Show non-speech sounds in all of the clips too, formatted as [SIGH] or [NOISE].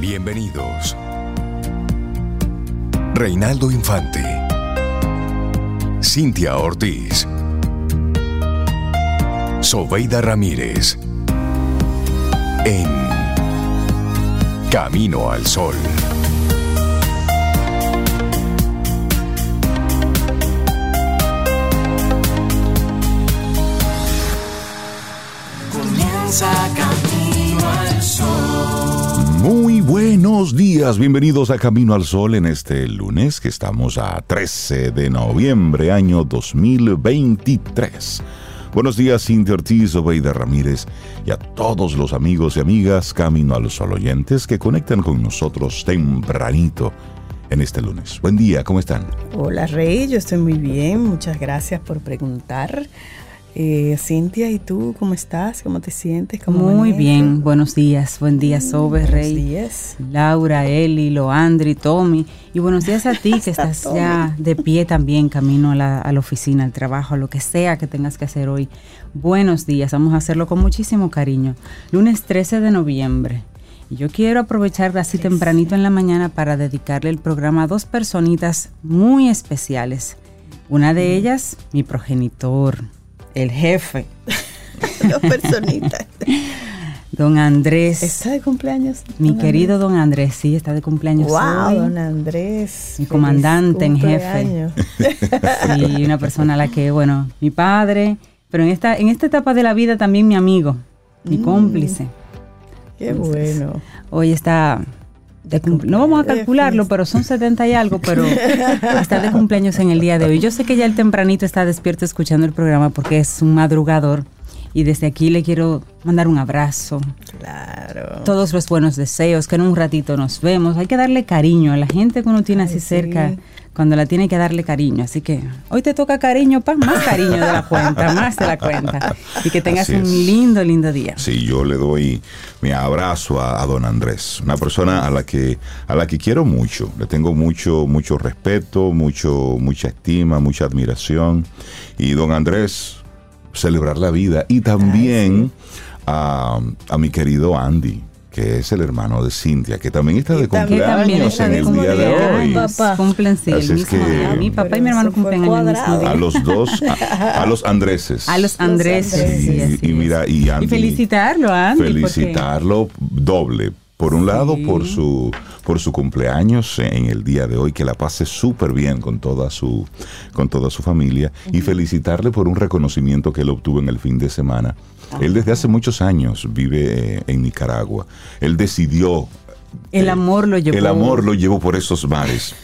Bienvenidos. Reinaldo Infante. Cintia Ortiz. Sobeida Ramírez. En Camino al Sol. Comienza. Muy buenos días, bienvenidos a Camino al Sol en este lunes que estamos a 13 de noviembre año 2023. Buenos días, Cintia Ortiz, Obeida Ramírez y a todos los amigos y amigas Camino al Sol oyentes que conectan con nosotros tempranito en este lunes. Buen día, ¿cómo están? Hola Rey, yo estoy muy bien, muchas gracias por preguntar. Eh, Cintia, ¿y tú cómo estás? ¿Cómo te sientes? ¿Cómo Muy bien, buenos días. Buen día, Sobe, Buenos Rey, días. Laura, Eli, Loandri, Tommy. Y buenos días a ti [LAUGHS] que estás Tommy. ya de pie también, camino a la, a la oficina, al trabajo, a lo que sea que tengas que hacer hoy. Buenos días, vamos a hacerlo con muchísimo cariño. Lunes 13 de noviembre. Y yo quiero aprovechar así tempranito en la mañana para dedicarle el programa a dos personitas muy especiales. Una Mm. de ellas, mi progenitor, el jefe, [LAUGHS] Dos personitas. [LAUGHS] don Andrés. ¿Está de cumpleaños? Mi don querido don Andrés, sí, está de cumpleaños Wow, hoy. don Andrés. Mi comandante en jefe. cumpleaños. [LAUGHS] Sí, una persona a la que, bueno, mi padre, pero en esta, en esta etapa de la vida también mi amigo, mi Mm. cómplice. Qué bueno. Hoy está de No vamos a calcularlo, pero son 70 y algo, pero [LAUGHS] está de cumpleaños en el día de hoy. Yo sé que ya el tempranito está despierto escuchando el programa porque es un madrugador. Y desde aquí le quiero mandar un abrazo, Claro. todos los buenos deseos, que en un ratito nos vemos. Hay que darle cariño a la gente que uno tiene Ay, así sí. cerca, cuando la tiene que darle cariño. Así que hoy te toca cariño, pa, más cariño de la cuenta, [LAUGHS] más de la cuenta. Y que tengas un lindo, lindo día. Sí, yo le doy mi abrazo a, a don Andrés, una persona a la que a la que quiero mucho, le tengo mucho mucho respeto, mucho mucha estima, mucha admiración y don Andrés celebrar la vida y también a, a mi querido Andy que es el hermano de Cintia, que también está de Que cumpleaños está en de el día de hoy. cumpleaños. Papá. Cumplen sí, Así el es mismo que- día. Mi papá y mi hermano cumplen en el mismo día. A los dos, a, a los Andreses. A los. Andreses. sí, y, así y es. mira, y Andy. Y felicitarlo Andy. porque- felicitarlo doble. Por un lado, por su, por su cumpleaños en el día de hoy, que la pase súper bien con toda su, con toda su familia, y felicitarle por un reconocimiento que él obtuvo en el fin de semana. Él desde hace muchos años vive eh, en Nicaragua. Él decidió El eh, amor lo llevó. El amor lo llevó por esos mares.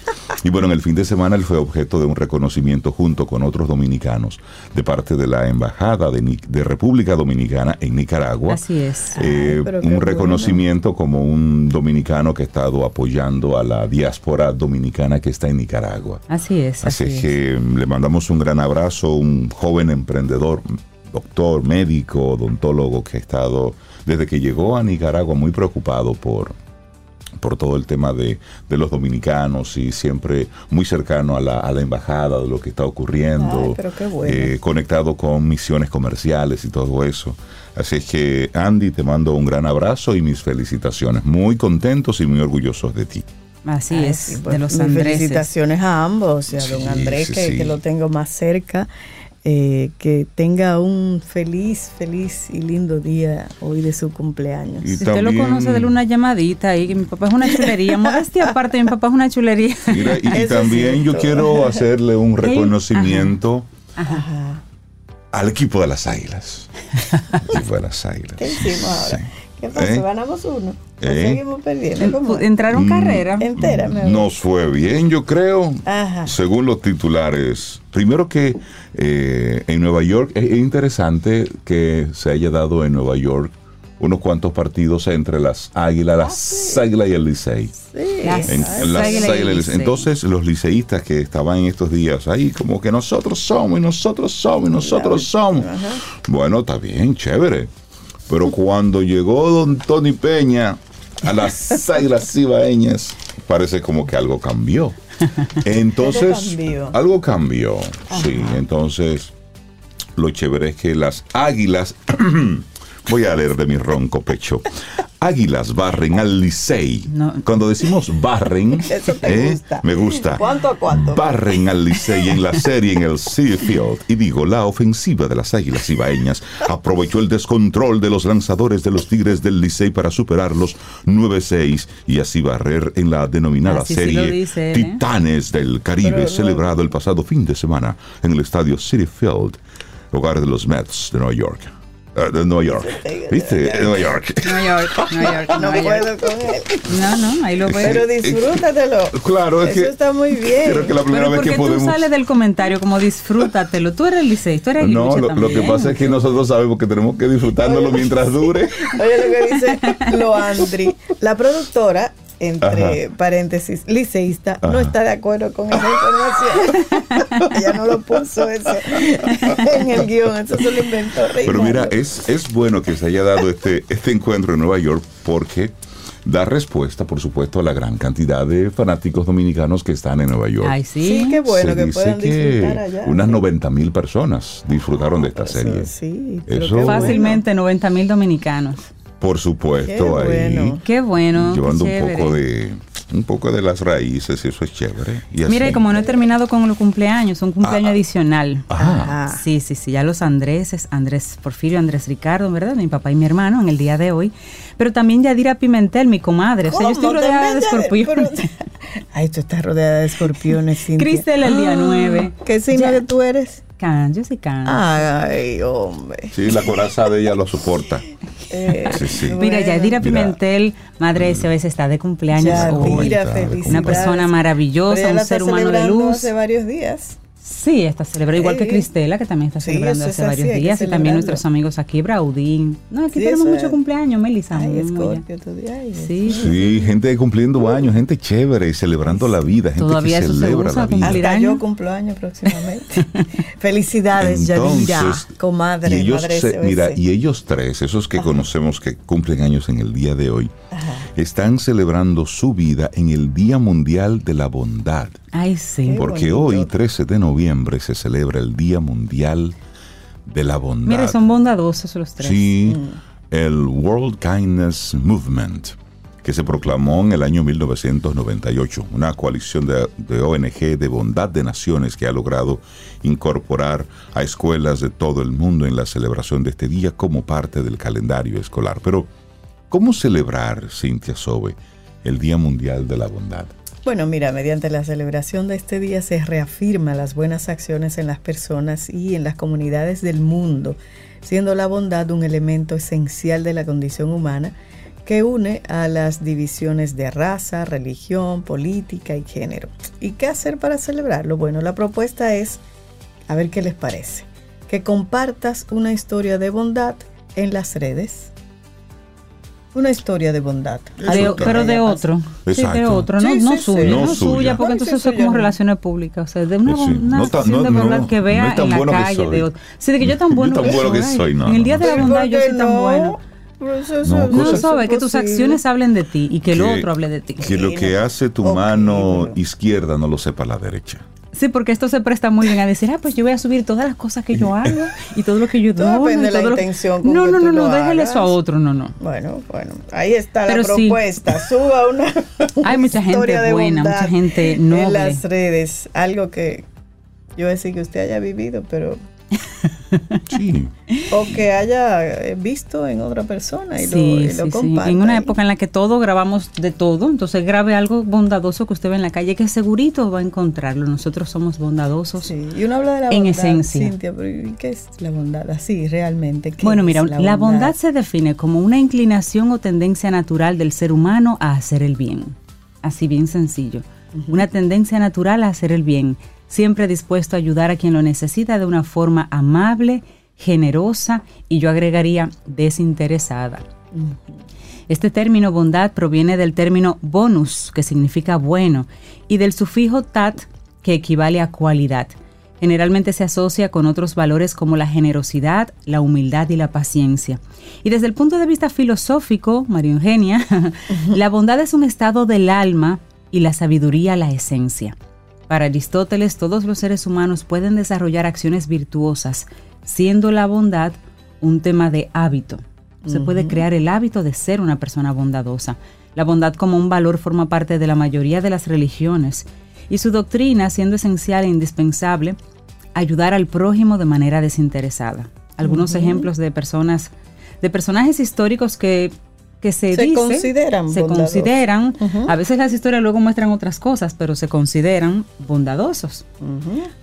Y bueno, en el fin de semana él fue objeto de un reconocimiento junto con otros dominicanos de parte de la Embajada de, Ni- de República Dominicana en Nicaragua. Así es. Eh, Ay, un bueno. reconocimiento como un dominicano que ha estado apoyando a la diáspora dominicana que está en Nicaragua. Así es. Así Así es que mm, le mandamos un gran abrazo, un joven emprendedor, doctor, médico, odontólogo que ha estado desde que llegó a Nicaragua muy preocupado por, por todo el tema de, de los dominicanos y siempre muy cercano a la, a la embajada de lo que está ocurriendo, Ay, pero qué bueno. eh, conectado con misiones comerciales y todo eso. Así es que Andy, te mando un gran abrazo y mis felicitaciones. Muy contentos y muy orgullosos de ti. Así Ay, es, sí, de pues, los Andrés. Felicitaciones a ambos, y a Sí, don Andrés, sí, que, sí. que lo tengo más cerca. Eh, que tenga un feliz, feliz y lindo día hoy de su cumpleaños. Y Si usted lo conoce, dele una llamadita ahí, que mi papá es una chulería. Modestia aparte, mi papá es una chulería. Mira, y, también yo quiero hacerle un reconocimiento Ajá. al equipo de las Águilas. [LAUGHS] equipo de las Águilas. ¿Qué hicimos ahora? Sí. ¿Qué pasó? ¿Eh? ¿Ganamos uno? ¿O ¿Eh? seguimos perdiendo? ¿Cómo? Entraron Mm. carrera. Entera. Nos fue bien, yo creo. Ajá. Según los titulares. Primero que eh, en Nueva York es interesante que se haya dado en Nueva York unos cuantos partidos entre las Águilas, las Águilas y el Licey. Sí. Las En- Águilas en las y el Águilas y el Licey. Licey. Entonces los liceístas que estaban en estos días ahí como que nosotros somos y nosotros somos y nosotros somos. Bueno, está bien, chévere. Pero cuando llegó don Tony Peña a las [LAUGHS] Águilas Cibaeñas, parece como que algo cambió. Entonces, Algo cambió. algo cambió. Sí, entonces lo chévere es que las Águilas [CLEARS THROAT] Voy a leer de mi ronco pecho. Águilas barren al Licey. No. Cuando decimos barren, [LAUGHS] Eso te ¿eh? gusta. me gusta. ¿Cuánto a cuánto? Barren al Licey en la serie en el City Field. Y digo, la ofensiva de las Águilas Ibaeñas aprovechó el descontrol de los lanzadores de los Tigres del Licey para superarlos 9-6 y así barrer en la denominada Así sí serie dice ¿eh? Titanes del Caribe, Pero celebrado el pasado fin de semana en el estadio City Field, hogar de los Mets de Nueva York. Ah, de Nueva York. ¿Viste? De Nueva York. Nueva York, Nueva York, No puedo con él. No, no, ahí lo veo. Pero disfrútatelo. Claro, es Eso que está muy bien. creo que la primera Pero vez porque que tú podemos... sales del comentario como disfrútatelo. Tú eres el Licey, tú eres No, lo, lo que pasa es que nosotros sabemos que tenemos que disfrutándolo mientras dure. Oye lo que dice Loandri. La productora, entre paréntesis, liceísta, no está de acuerdo con esa información. [LAUGHS] Ella no lo puso eso en el guion, eso se lo inventó Pero Reinaldo. mira, es, es bueno que se haya dado este, este encuentro en Nueva York porque da respuesta, por supuesto, a la gran cantidad de fanáticos dominicanos que están en Nueva York. Ay, sí. Sí, qué bueno Se que dice puedan disfrutar allá. unas 90 mil personas disfrutaron de esta serie. sí, pero Eso- qué bueno. Fácilmente 90 mil dominicanos. Por supuesto, Qué ahí bueno. Qué bueno. qué llevando un poco de un poco de las raíces, y eso es chévere. Y Mira, así. y como no he terminado con los cumpleaños, un cumpleaños Ah. adicional. Ah. Ajá. Sí, sí, sí, ya los Andréses, Andrés Porfirio, Andrés Ricardo, ¿verdad? Mi papá y mi hermano en el día de hoy. Pero también Yadira Pimentel, mi comadre. O sea, yo estoy ¿Cómo? rodeada de escorpiones. pero- Ay, tú estás rodeada de escorpiones, [LAUGHS] Cintia. Cristel el día 9. ¿Qué signo que tú eres? Can, yo soy can. Ay, hombre. Sí, la coraza de ella lo soporta. [LAUGHS] Eh, Sí, sí. Mira, Yadira. Pimentel, madre ese veces está de cumpleaños. Yadira, Una persona maravillosa, un ser humano de luz. hace varios días. Sí, está celebrando, igual que Sí. Cristela, que también está Sí, celebrando hace así, varios días, y también nuestros amigos aquí, Braudín. No, aquí Sí, tenemos eso mucho es. cumpleaños, Melissa. Ay, ay, Sí. Sí, gente cumpliendo años, gente chévere y celebrando la vida, gente Todavía que celebra usa, la vida. Hasta yo cumplo años próximamente. [LAUGHS] Felicidades, Yadira, comadre, y ellos madre se- mira, y ellos tres, esos que conocemos que cumplen años en el día de hoy, están celebrando su vida en el Día Mundial de la Bondad. Ay, sí. Porque hoy, 13 de noviembre, se celebra el Día Mundial de la Bondad. Mire, son bondadosos los tres. Sí, el World Kindness Movement, que se proclamó en el año 1998, una coalición de, de ONG de bondad de naciones que ha logrado incorporar a escuelas de todo el mundo en la celebración de este día como parte del calendario escolar. Pero, ¿cómo celebrar, Cintia Sobe, el Día Mundial de la Bondad? Bueno, mira, mediante la celebración de este día se reafirma las buenas acciones en las personas y en las comunidades del mundo, siendo la bondad un elemento esencial de la condición humana que une a las divisiones de raza, religión, política y género. ¿Y qué hacer para celebrarlo? Bueno, la propuesta es, a ver qué les parece, que compartas una historia de bondad en las redes. Una historia de bondad. De- pero de otro. Sí, de otro, no, Sí, no sí, sí. suya, No no, suya. porque entonces eso es como no. relaciones públicas, o sea, de una, Pues sí, una no no- de bondad no- que no vea en la bueno calle de otro. Sí, de que yo tan bueno, tan bueno que soy, no, En el no, día no. de la bondad ¿por yo soy tan no? bueno. Eso- No, No, cosas- sabe que tus acciones hablen de ti y que el Que- otro hable de ti. Que lo que hace tu Ok, mano izquierda no lo sepa la derecha. Sí, porque esto se presta muy bien a decir, ah, pues yo voy a subir todas las cosas que yo [LAUGHS] hago y todo lo que yo Todo doy. depende y de la todo lo- intención con No, que no, tú no, no, déjale eso a otro, no, no. Bueno, bueno, ahí está Pero la sí. propuesta. Suba una, [LAUGHS] Hay mucha gente historia de buena, mucha gente En noble. las redes, algo que yo voy a decir que usted haya vivido, pero [LAUGHS] Sí. o que haya eh, visto en otra persona y lo, y sí, lo sí. comparta. En una época en la que todo grabamos de todo, entonces grabe algo bondadoso que usted ve en la calle que segurito va a encontrarlo. Nosotros somos bondadosos. Sí, y uno habla de la En bondad, esencia. Cintia, pero ¿y qué es la bondad? Así, realmente. ¿qué Bueno, mira, la bondad se define como una inclinación o tendencia natural del ser humano a hacer el bien. Así bien sencillo. Una tendencia natural a hacer el bien, siempre dispuesto a ayudar a quien lo necesita de una forma amable, generosa y yo agregaría desinteresada. Este término bondad proviene del término bonus, que significa bueno, y del sufijo tat, que equivale a cualidad. Generalmente se asocia con otros valores como la generosidad, la humildad y la paciencia. Y desde el punto de vista filosófico, María Eugenia, [LAUGHS] la bondad es un estado del alma y la sabiduría la esencia. Para Aristóteles, todos los seres humanos pueden desarrollar acciones virtuosas, siendo la bondad un tema de hábito. Se puede crear el hábito de ser una persona bondadosa. La bondad como un valor forma parte de la mayoría de las religiones y su doctrina, siendo esencial e indispensable, ayudar al prójimo de manera desinteresada. Algunos ejemplos de personas, de personajes históricos que que se, Se dice- consideran se bondadosos. consideran, a veces las historias luego muestran otras cosas, pero se consideran bondadosos.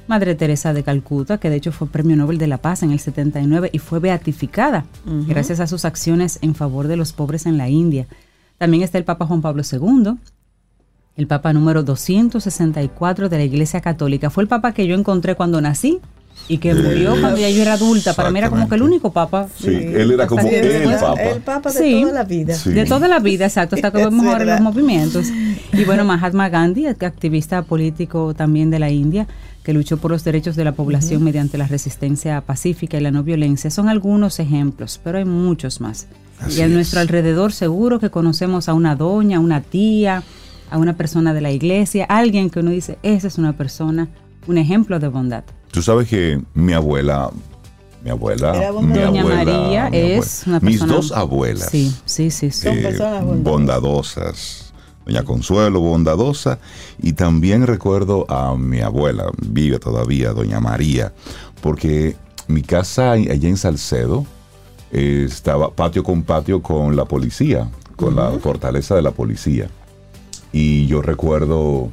Madre Teresa de Calcuta, que de hecho fue Premio Nobel de la Paz en el 79 y fue beatificada gracias a sus acciones en favor de los pobres en la India. También está el Papa Juan Pablo II, el Papa número 264 de la Iglesia Católica. Fue el Papa que yo encontré cuando nací y que murió cuando ya yo era adulta. Para mí era como que el único Papa Sí, él era como el ¿verdad? papa. El papa de Sí. toda la vida. Sí. de toda la vida, exacto, hasta que [LAUGHS] vemos ahora los movimientos. Y bueno, Mahatma Gandhi, el activista político también de la India, que luchó por los derechos de la población mediante la resistencia pacífica y la no violencia, son algunos ejemplos, pero hay muchos más. Así y a es. nuestro alrededor seguro que conocemos a una doña, a una tía, a una persona de la iglesia, alguien que uno dice, esa es una persona, un ejemplo de bondad. Tú sabes que mi abuela, mi abuela, mi. Doña abuela, María mi es abuela- una Mis persona... dos abuelas. Sí, sí, sí. sí. Son personas bondadosas. bondadosas. Doña Consuelo, bondadosa. Y también recuerdo a mi abuela, vive todavía, Doña María, porque mi casa allá en Salcedo eh, estaba patio con patio con la policía, con la fortaleza de la policía. Y yo recuerdo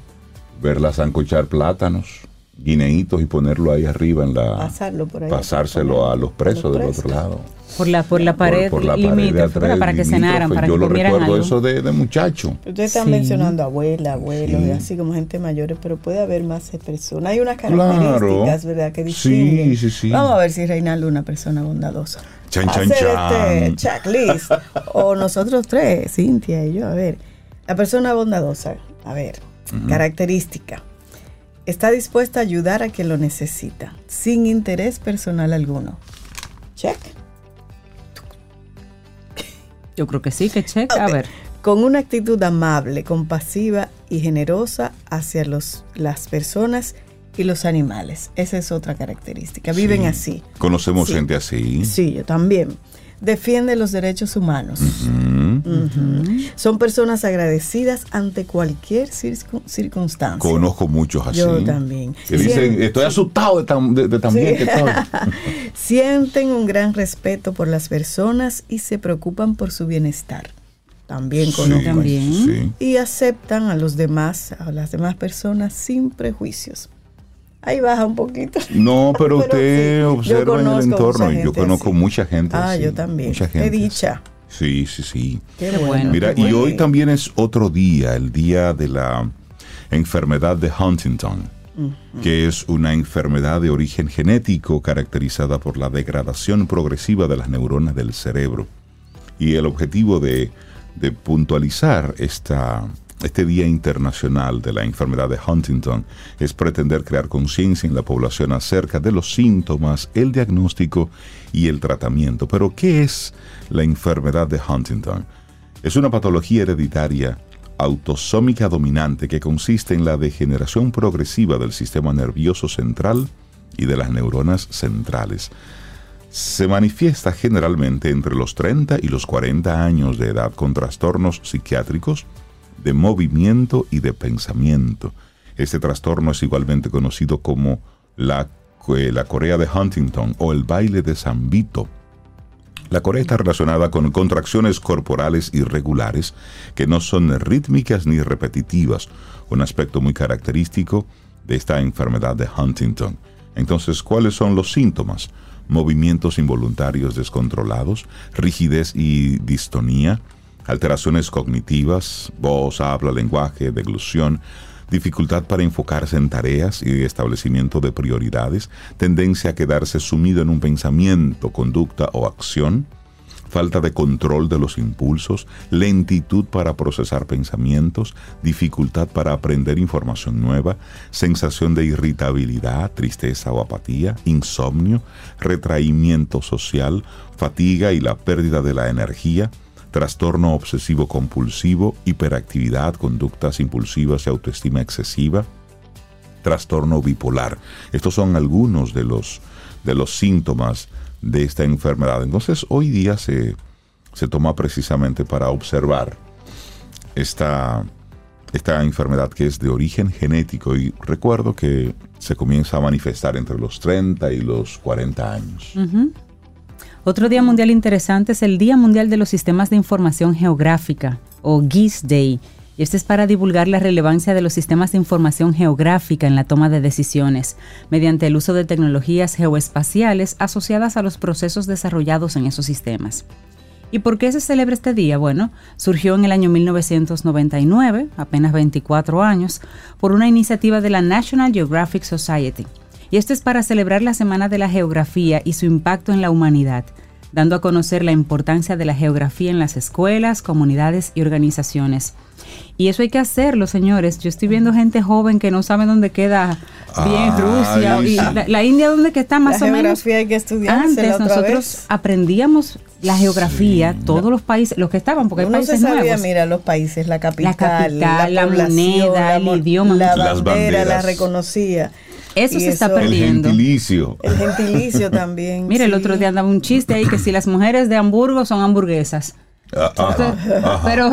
verla zancochar plátanos, guineitos y ponerlo ahí arriba en la... Pasarlo por ahí. pasárselo a los presos del otro lado. Por la, por la pared, Por- por la pared de limítrofe, atrás, ¿verdad? para que cenaran, para Yo que lo recuerdo algo. eso de, de muchacho. Ustedes están Sí. mencionando abuela, abuelos, Sí. y así como gente mayores, pero puede haber más personas. Hay unas Claro. características, ¿verdad? Que distinguen. Sí, sí, sí. Vamos a ver si Reinaldo es una persona bondadosa. Chan, chan, Hacer chan. este checklist. o [LAUGHS] nosotros tres, Cintia y yo. A ver, la persona bondadosa, a ver, característica. Está dispuesta a ayudar a quien lo necesita, sin interés personal alguno. Check. Yo creo que sí, que checa. A ver, Con una actitud amable, compasiva y generosa hacia los, las personas y los animales. Esa es otra característica. Viven Sí. así. Conocemos Sí. gente así. Sí, yo también. Defiende los derechos humanos. Son personas agradecidas ante cualquier circun- circunstancia. Conozco muchos así. Yo también. Que dicen, estoy asustado de tan, de, de tan Sí. bien que estoy. [LAUGHS] Sienten un gran respeto por las personas y se preocupan por su bienestar. También conozco. Sí, También. sí. y aceptan a los demás, a las demás personas sin prejuicios. Ahí baja un poquito. No, [LAUGHS] pero, usted sí, observa en el entorno yo conozco así. mucha gente Ah, así, yo también. Mucha Qué gente dicha. así. Sí, sí, sí. Qué Qué bueno. Mira, qué y bueno. hoy también es otro día, el día de la enfermedad de Huntington, que es una enfermedad de origen genético caracterizada por la degradación progresiva de las neuronas del cerebro. Y el objetivo de, de puntualizar esta, este Día Internacional de la Enfermedad de Huntington es pretender crear conciencia en la población acerca de los síntomas, el diagnóstico y el tratamiento. Pero, ¿qué es la enfermedad de Huntington? Es una patología hereditaria autosómica dominante que consiste en la degeneración progresiva del sistema nervioso central y de las neuronas centrales se manifiesta generalmente entre los 30 y los 40 años de edad con trastornos psiquiátricos de movimiento y de pensamiento. Este trastorno es igualmente conocido como la, eh, la Corea de Huntington o el baile de San Vito. La Corea está relacionada con contracciones corporales irregulares que no son rítmicas ni repetitivas, un aspecto muy característico de esta enfermedad de Huntington. Entonces, ¿cuáles son los síntomas? Movimientos involuntarios descontrolados, rigidez y distonía, alteraciones cognitivas, voz, habla, lenguaje, deglución, dificultad para enfocarse en tareas y establecimiento de prioridades, tendencia a quedarse sumido en un pensamiento, conducta o acción, falta de control de los impulsos, lentitud para procesar pensamientos, dificultad para aprender información nueva, sensación de irritabilidad, tristeza o apatía, insomnio, retraimiento social, fatiga y la pérdida de la energía, trastorno obsesivo compulsivo, hiperactividad, conductas impulsivas y autoestima excesiva, trastorno bipolar. Estos son algunos de los, de los síntomas de esta enfermedad. Entonces, hoy día se, se toma precisamente para observar esta, esta enfermedad que es de origen genético y recuerdo que se comienza a manifestar entre los 30 y los 40 años. Otro día mundial interesante es el Día Mundial de los Sistemas de Información Geográfica, o GIS Day. Y este es para divulgar la relevancia de los sistemas de información geográfica en la toma de decisiones, mediante el uso de tecnologías geoespaciales asociadas a los procesos desarrollados en esos sistemas. ¿Y por qué se celebra este día? Bueno, surgió en el año 1999, apenas 24 años, por una iniciativa de la National Geographic Society. Y esto es para celebrar la Semana de la Geografía y su impacto en la humanidad, dando a conocer la importancia de la geografía en las escuelas, comunidades y organizaciones. Y eso hay que hacerlo, señores. Yo estoy viendo gente joven que no sabe dónde queda bien Ay, Rusia y la, la India dónde que está más la o menos. geografía hay que estudiar. Antes nosotros aprendíamos la geografía, Sí. todos los países, los que estaban, porque hay Uno se países sabía, nuevos. mira, los países, la capital, capital, la población, moneda, el idioma. la Las bandera, la banderas. reconocía. Eso Y se está eso- El perdiendo. gentilicio. El gentilicio [LAUGHS] también. Mira, el sí. otro día andaba un chiste ahí que si las mujeres de Hamburgo son hamburguesas. Ah, ajá, ajá. Pero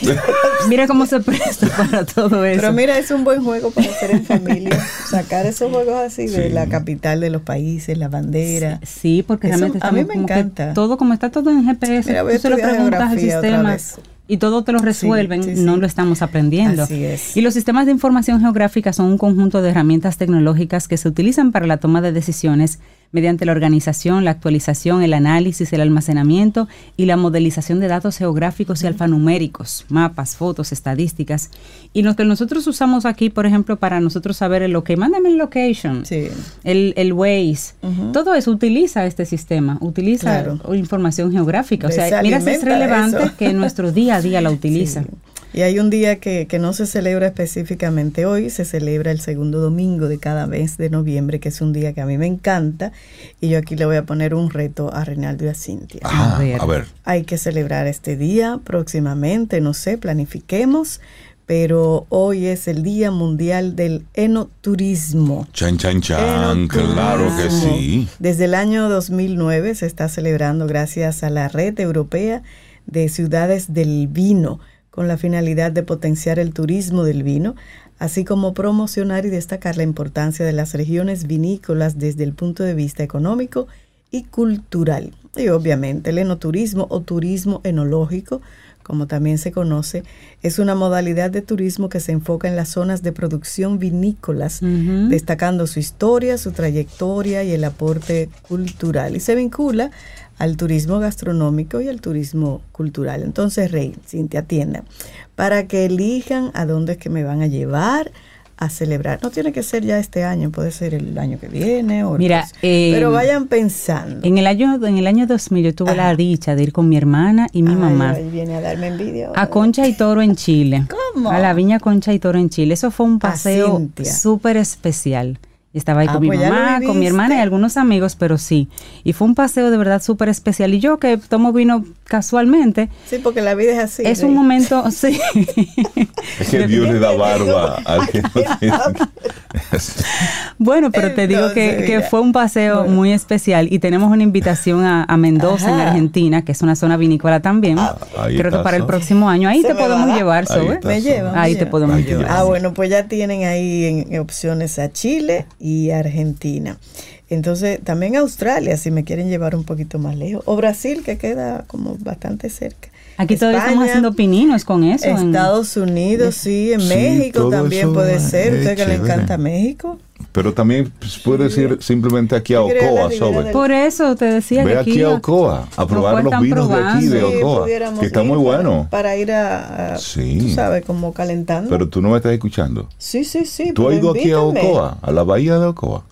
Sí. [LAUGHS] mira cómo se presta para todo eso. Pero mira, es un buen juego para hacer en familia. [LAUGHS] Sacar esos juegos así de Sí. la capital de los países, la bandera. Sí, porque Eso realmente a mí estamos me encanta. todo como está todo en GPS, Mira, tú se lo preguntas al sistema vez. Y todo te lo resuelven, sí, sí. no lo estamos aprendiendo. Así es. Y los sistemas de información geográfica son un conjunto de herramientas tecnológicas que se utilizan para la toma de decisiones mediante la organización, la actualización, el análisis, el almacenamiento y la modelización de datos geográficos y alfanuméricos, mapas, fotos, estadísticas. Y lo que nosotros usamos aquí, por ejemplo, para nosotros saber el location, mándame el location, Sí. el, el Waze, todo eso utiliza este sistema, utiliza Claro. información geográfica. O Se sea, mira si es relevante eso. que en nuestro día a día la [LAUGHS] utiliza. Sí. Y hay un día que, que no se celebra específicamente hoy, se celebra el segundo domingo de cada mes de noviembre, que es un día que a mí me encanta. Y yo aquí le voy a poner un reto a Reinaldo y a Cintia. Ajá, A ver. a ver. Hay que celebrar este día próximamente, no sé, planifiquemos, pero hoy es el Día Mundial del Enoturismo. Chan, chan, chan. Claro que sí. Desde el año 2009 se está celebrando gracias a la Red Europea de Ciudades del Vino, con la finalidad de potenciar el turismo del vino, así como promocionar y destacar la importancia de las regiones vinícolas desde el punto de vista económico y cultural. Y obviamente el enoturismo o turismo enológico, como también se conoce, es una modalidad de turismo que se enfoca en las zonas de producción vinícolas, destacando su historia, su trayectoria y el aporte cultural. Y se vincula al turismo gastronómico y al turismo cultural. Entonces, Rey, Cintia, atienda, para que elijan a dónde es que me van a llevar a celebrar. No tiene que ser ya este año, puede ser el año que viene o Mira, eh, pero vayan pensando. En el año en el año 2000 yo tuve la dicha de ir con mi hermana y mi Ay, mamá ay, viene a darme envidia. a Concha y Toro en Chile. [LAUGHS] ¿Cómo? A la viña Concha y Toro en Chile. Eso fue un paseo súper especial. Y Estaba ahí Ah, con mi pues mamá, con mi hermana y algunos amigos, pero sí. Y fue un paseo de verdad súper especial. Y yo que tomo vino casualmente, Sí, porque la vida es así. es un momento, [LAUGHS] sí. Es que Dios le da barba al que no. [LAUGHS] Bueno, pero te digo que, fue un paseo bueno. muy especial y tenemos una invitación a, a Mendoza, en. Argentina, que es una zona vinícola también. Ah, ahí Creo que para el próximo año. Ahí Se te podemos va. llevar, Ahí. Me llevan. Ahí me te podemos llevar. Ah, bueno, pues ya tienen ahí en opciones a Chile y Argentina. Entonces, también Australia, si me quieren llevar un poquito más lejos. O Brasil, que queda como bastante cerca. Aquí todavía estamos haciendo pininos con eso. en- Estados Unidos, sí, en Sí, México también puede ser. Usted que le encanta México. Pero también pues, puedes ir simplemente aquí a Ocoa, del- Por eso te decía Ve que aquí a Ocoa a probar los vinos de aquí de. Ocoa, que está muy para- bueno. Para ir a, a- Sí. tú sabes, como calentando. Pero tú no me estás escuchando. sí, sí, sí. ¿Tú has ido aquí a. Ocoa, a la bahía de Ocoa?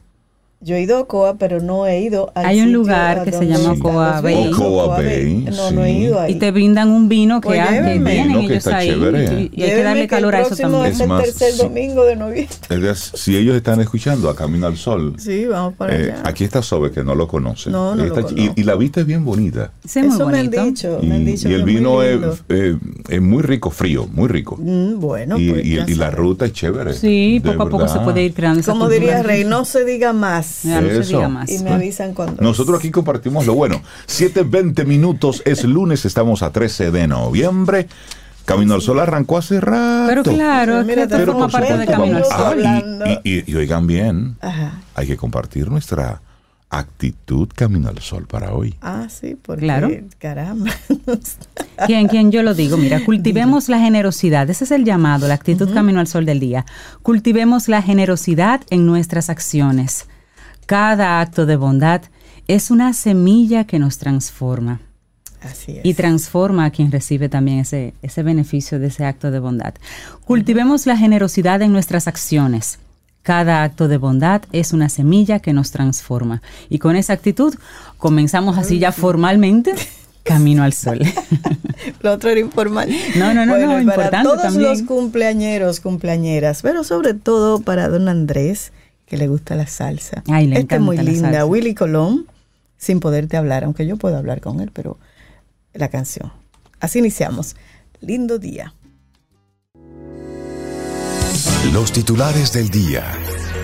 Yo he ido a Ocoa, pero no he ido al Hay un sitio lugar a que se llama Ocoa Bay. Ocoa Bay, No, no he sí. ido ahí. Y te brindan un vino que, Pues ha- que tienen Vino que ellos ahí. chévere. Y, y hay que darle el calor a eso próximo también. Es Es el más, tercer sí. domingo de noviembre. Es si ellos están escuchando a Camino al Sol, Sí, vamos para eh, allá. aquí está Sobe, que no lo conoce. No, no lo Está- y, conozco. y la vista es bien bonita. Sí, muy Eso me han bonito. dicho. Y, me han dicho y el que es vino es, eh, es muy rico, frío, muy rico. Mm, bueno, y, pues y- y la ruta es chévere. Sí, poco a poco se puede ir creando esa Como diría Rey, no se diga más. Ya no se diga más. Y me avisan cuando. Nosotros aquí compartimos lo bueno. 7.20 minutos, es lunes, estamos a 13 de noviembre. Camino al Sol arrancó hace rato. Pero claro, mira, pero forma parte de Camino al Sol. Ah, y- y, y- y oigan bien, Ajá. hay que compartir nuestra actitud Camino al Sol para hoy. Ah, sí, porque. Claro. Caramba. [LAUGHS] ¿Quién, quién yo lo digo? Mira, cultivemos la generosidad. Ese es el llamado, la actitud camino al sol del día. Cultivemos la generosidad en nuestras acciones. Cada acto de bondad es una semilla que nos transforma Así es. y transforma a quien recibe también ese, ese beneficio de ese acto de bondad. Cultivemos la generosidad en nuestras acciones. Cada acto de bondad es una semilla que nos transforma. Y con esa actitud comenzamos así ya formalmente [LAUGHS] camino al sol. [LAUGHS] Lo otro era informal. No, no, no, Bueno, no, para importante todos también. los cumpleañeros, cumpleañeras, pero sobre todo para don Andrés, que le gusta la salsa. Ay, le Esta es muy la linda. salsa. Willy Colón, sin poderte hablar, aunque yo puedo hablar con él, pero la canción. Así iniciamos. Lindo día. Los titulares del día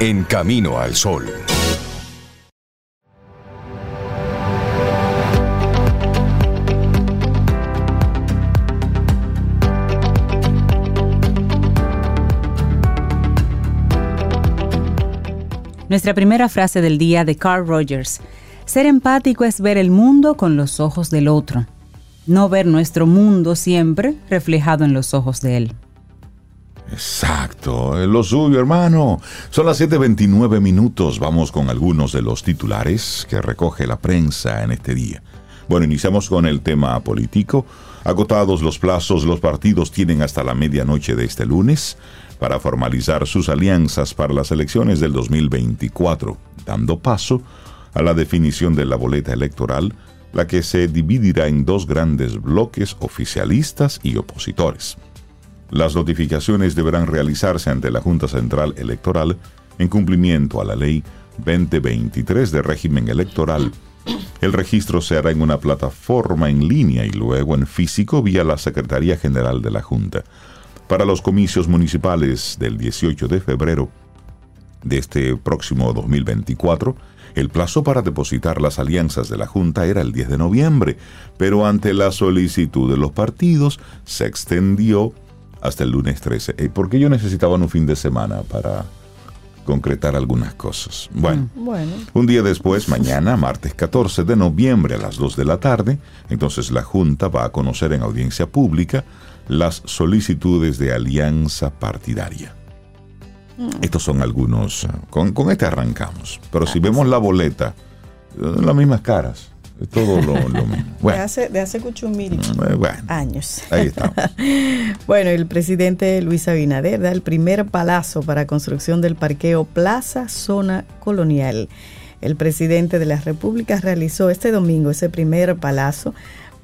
en Camino al Sol. Nuestra primera frase del día de Carl Rogers. Ser empático es ver el mundo con los ojos del otro, no ver nuestro mundo siempre reflejado en los ojos de él. Exacto, es lo suyo, hermano. Son las 7:29 minutos. Vamos con algunos de los titulares que recoge la prensa en este día. Bueno, iniciamos con el tema político. Agotados los plazos, los partidos tienen hasta la medianoche de este lunes para formalizar sus alianzas para las elecciones del 2024, dando paso a la definición de la boleta electoral, la que se dividirá en dos grandes bloques oficialistas y opositores. Las notificaciones deberán realizarse ante la Junta Central Electoral en cumplimiento a la Ley 2023 de régimen electoral. El registro se hará en una plataforma en línea y luego en físico vía la Secretaría General de la Junta. Para los comicios municipales del 18 de febrero de este próximo 2024, el plazo para depositar las alianzas de la Junta era el 10 de noviembre, pero ante la solicitud de los partidos se extendió hasta el lunes 13. Eh, Porque ellos necesitaban un fin de semana para concretar algunas cosas. Bueno, Bueno, un día después, mañana, martes 14 de noviembre a las 2 de la tarde, entonces la Junta va a conocer en audiencia pública las solicitudes de alianza partidaria. Estos son algunos. eh, Con, con este arrancamos. Pero si vemos la boleta, eh, las mismas caras. Es todo lo, lo [LAUGHS] mismo. de Bueno, hace, de hace cuchumil eh, bueno, años. ahí estamos. [LAUGHS] Bueno, el presidente Luis Abinader da el primer palazo para construcción del parqueo Plaza Zona Colonial. El presidente de la República realizó este domingo ese primer palazo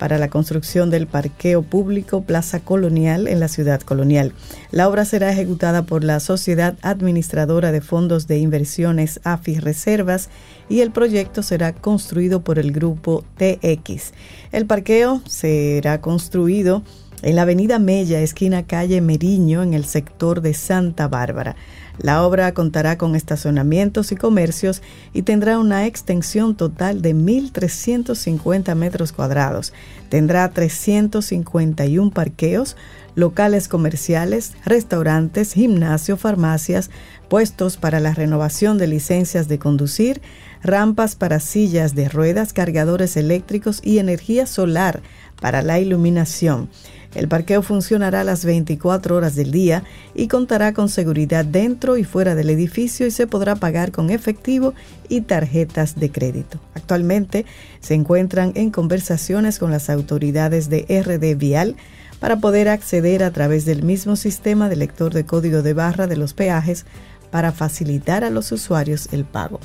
para la construcción del parqueo público Plaza Colonial en la ciudad colonial. La obra será ejecutada por la Sociedad Administradora de Fondos de Inversiones AFI Reservas y el proyecto será construido por el grupo TX. El parqueo será construido en la avenida Mella, esquina calle Meriño, en el sector de Santa Bárbara. La obra contará con estacionamientos y comercios y tendrá una extensión total de 1.350 metros cuadrados. Tendrá 351 parqueos, locales comerciales, restaurantes, gimnasio, farmacias, puestos para la renovación de licencias de conducir, rampas para sillas de ruedas, cargadores eléctricos y energía solar para la iluminación. El parqueo funcionará las 24 horas del día y contará con seguridad dentro y fuera del edificio y se podrá pagar con efectivo y tarjetas de crédito. Actualmente se encuentran en conversaciones con las autoridades de RD Vial para poder acceder a través del mismo sistema de lector de código de barra de los peajes para facilitar a los usuarios el pago.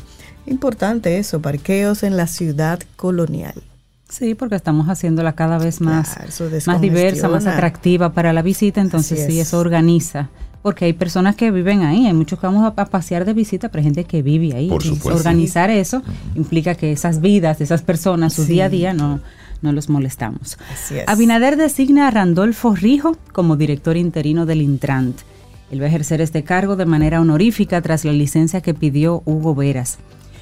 Importante eso, parqueos en la ciudad colonial. Sí, porque estamos haciéndola cada vez más, Claro, más diversa, más atractiva para la visita, entonces sí, es. eso organiza. Porque hay personas que viven ahí, hay muchos que vamos a, pasear de visita, pero hay gente que vive ahí. Por Y supuesto. Organizar eso implica que esas vidas de esas personas, su Sí. día a día, no, no los molestamos. Así es. Abinader designa a Randolfo Rijo como director interino del Intrant. Él va a ejercer este cargo de manera honorífica tras la licencia que pidió Hugo Veras.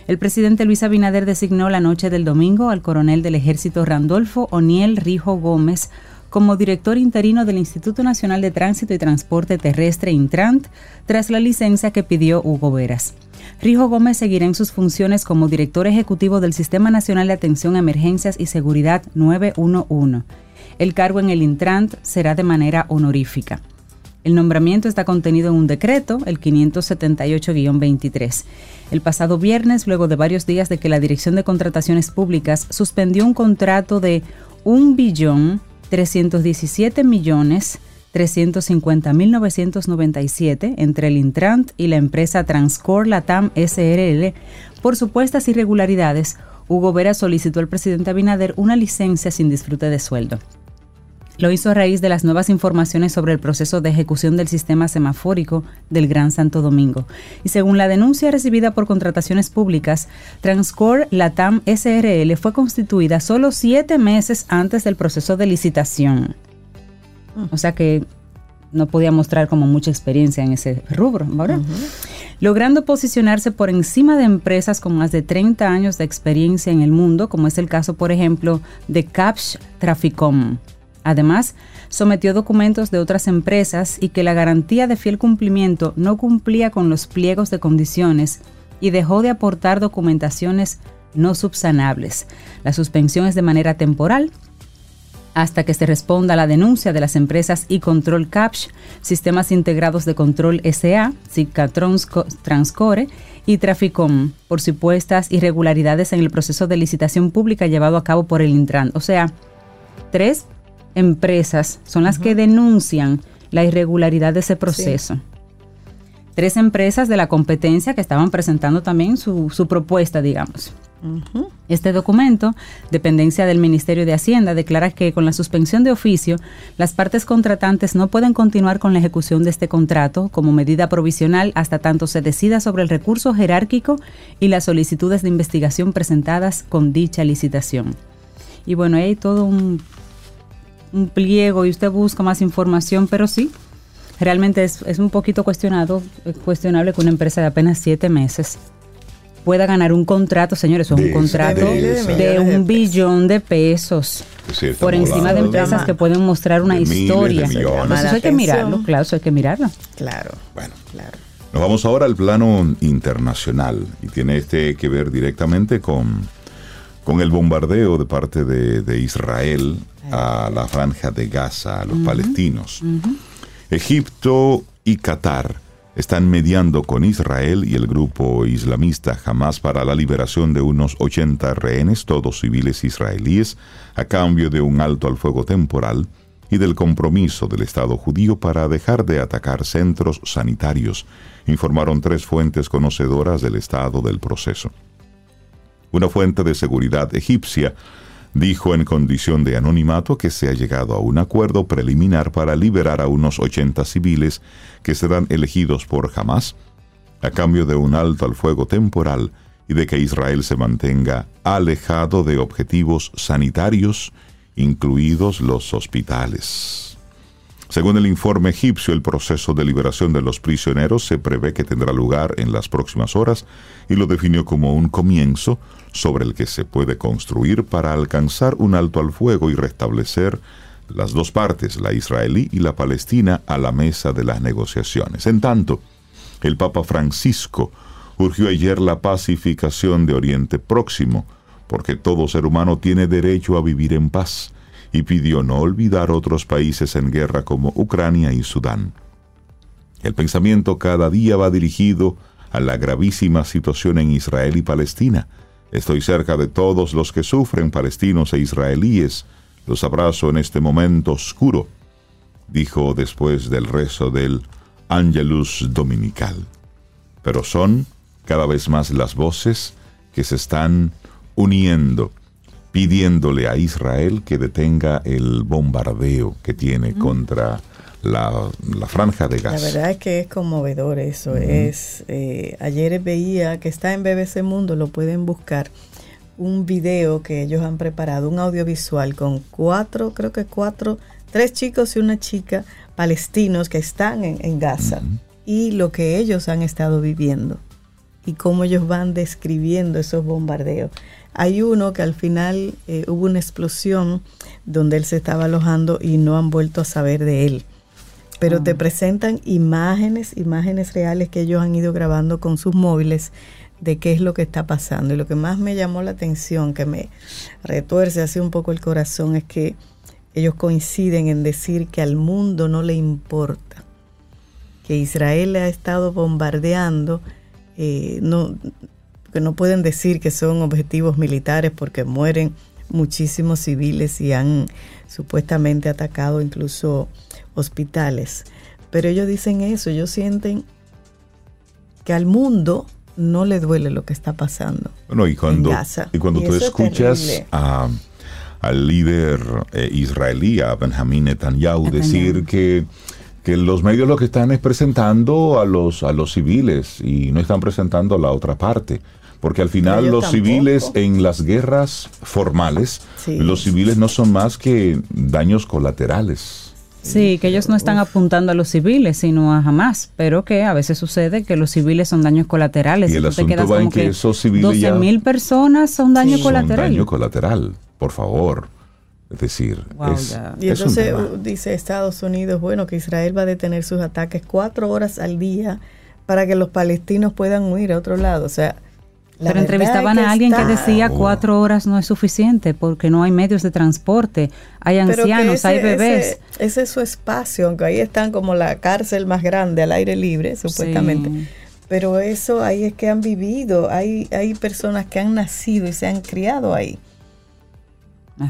El presidente Luis Abinader designó la noche del domingo al coronel del ejército Randolfo Oniel Rijo Gómez como director interino del Instituto Nacional de Tránsito y Transporte Terrestre Intrant tras la licencia que pidió Hugo Veras. Rijo Gómez seguirá en sus funciones como director ejecutivo del Sistema Nacional de Atención a Emergencias y Seguridad 911. El cargo en el Intrant será de manera honorífica. El nombramiento está contenido en un decreto, el 578-23. El pasado viernes, luego de varios días de que la Dirección de Contrataciones Públicas suspendió un contrato de un billón 317 millones 350.997 entre el Intrant y la empresa Transcor Latam SRL por supuestas irregularidades, Hugo Vera solicitó al presidente Abinader una licencia sin disfrute de sueldo. Lo hizo a raíz de las nuevas informaciones sobre el proceso de ejecución del sistema semafórico del Gran Santo Domingo. Y según la denuncia recibida por contrataciones públicas, Transcor Latam SRL fue constituida solo siete meses antes del proceso de licitación. O sea que no podía mostrar como mucha experiencia en ese rubro, ¿verdad? Logrando posicionarse por encima de empresas con más de 30 años de experiencia en el mundo, como es el caso, por ejemplo, de Capsch Traficom Además, sometió documentos de otras empresas y que la garantía de fiel cumplimiento no cumplía con los pliegos de condiciones y dejó de aportar documentaciones no subsanables. La suspensión es de manera temporal hasta que se responda a la denuncia de las empresas y Control Capsch, Sistemas Integrados de Control SA, SICA Transcore y Traficom por supuestas irregularidades en el proceso de licitación pública llevado a cabo por el Intran. O sea, tres empresas son las que denuncian la irregularidad de ese proceso. Tres empresas de la competencia que estaban presentando también su, propuesta, digamos. Este documento, dependencia del Ministerio de Hacienda, declara que con la suspensión de oficio, las partes contratantes no pueden continuar con la ejecución de este contrato como medida provisional hasta tanto se decida sobre el recurso jerárquico y las solicitudes de investigación presentadas con dicha licitación. Y bueno, hay todo un un pliego y usted busca más información, pero sí, realmente es, un poquito cuestionado, eh, cuestionable que una empresa de apenas siete meses pueda ganar un contrato, señores, es un contrato de, un billón de pesos por encima de empresas que pueden mostrar una historia. eso hay que mirarlo, claro, eso hay que mirarlo. Claro. Bueno, claro. Nos vamos ahora al plano internacional y tiene este que ver directamente con, con el bombardeo de parte de Israel a la franja de Gaza, a los palestinos. Egipto y Qatar están mediando con Israel y el grupo islamista Hamas para la liberación de unos 80 rehenes, todos civiles israelíes, a cambio de un alto al fuego temporal y del compromiso del Estado judío para dejar de atacar centros sanitarios, informaron tres fuentes conocedoras del estado del proceso. Una fuente de seguridad egipcia dijo en condición de anonimato que se ha llegado a un acuerdo preliminar para liberar a unos 80 civiles que serán elegidos por Hamas, a cambio de un alto al fuego temporal y de que Israel se mantenga alejado de objetivos sanitarios, incluidos los hospitales. Según el informe egipcio, el proceso de liberación de los prisioneros se prevé que tendrá lugar en las próximas horas y lo definió como un comienzo sobre el que se puede construir para alcanzar un alto al fuego y restablecer las dos partes, la israelí y la palestina, a la mesa de las negociaciones. En tanto, el Papa Francisco urgió ayer la pacificación de Oriente Próximo, porque todo ser humano tiene derecho a vivir en paz, y pidió no olvidar otros países en guerra como Ucrania y Sudán. El pensamiento cada día va dirigido a la gravísima situación en Israel y Palestina, Estoy cerca de todos los que sufren, palestinos e israelíes. Los abrazo en este momento oscuro, dijo después del rezo del Angelus Dominical. Pero son cada vez más las voces que se están uniendo, pidiéndole a Israel que detenga el bombardeo que tiene contra la, franja de gas. La verdad es que es conmovedor eso. es eh, Ayer veía que está en BBC Mundo, lo pueden buscar, un video que ellos han preparado, un audiovisual con cuatro, creo que cuatro, tres chicos y una chica palestinos que están en, Gaza y lo que ellos han estado viviendo. y cómo ellos van describiendo esos bombardeos. Hay uno que al final eh, hubo una explosión donde él se estaba alojando y no han vuelto a saber de él. Pero te presentan imágenes, imágenes reales que ellos han ido grabando con sus móviles de qué es lo que está pasando. Y lo que más me llamó la atención, que me retuerce así un poco el corazón, es que ellos coinciden en decir que al mundo no le importa, que Israel ha estado bombardeando, eh, no, que no pueden decir que son objetivos militares porque mueren muchísimos civiles y han supuestamente atacado incluso hospitales. Pero ellos dicen eso, ellos sienten que al mundo no le duele lo que está pasando. Bueno, y cuando, Y cuando tú escuchas al líder eh, israelí, a Benjamín Netanyahu, decir que, que los medios lo que están es presentando a los, a los civiles y no están presentando a la otra parte. Porque al final los civiles en las guerras formales, los civiles no son más que daños colaterales. Sí, que ellos no están apuntando a los civiles, sino a jamás, pero que a veces sucede que los civiles son daños colaterales. Y el asunto va en que, esos civiles 12 mil personas son daño colateral. Son daño colateral, por favor. Es decir, es, y entonces dice Estados Unidos, bueno, que Israel va a detener sus ataques cuatro horas al día para que los palestinos puedan huir a otro lado. O sea, pero entrevistaban a alguien que decía cuatro horas no es suficiente porque no hay medios de transporte, hay ancianos, hay bebés. Ese, es su espacio, aunque ahí están como la cárcel más grande al aire libre, supuestamente. Pero eso ahí es que han vivido, hay, hay personas que han nacido y se han criado ahí.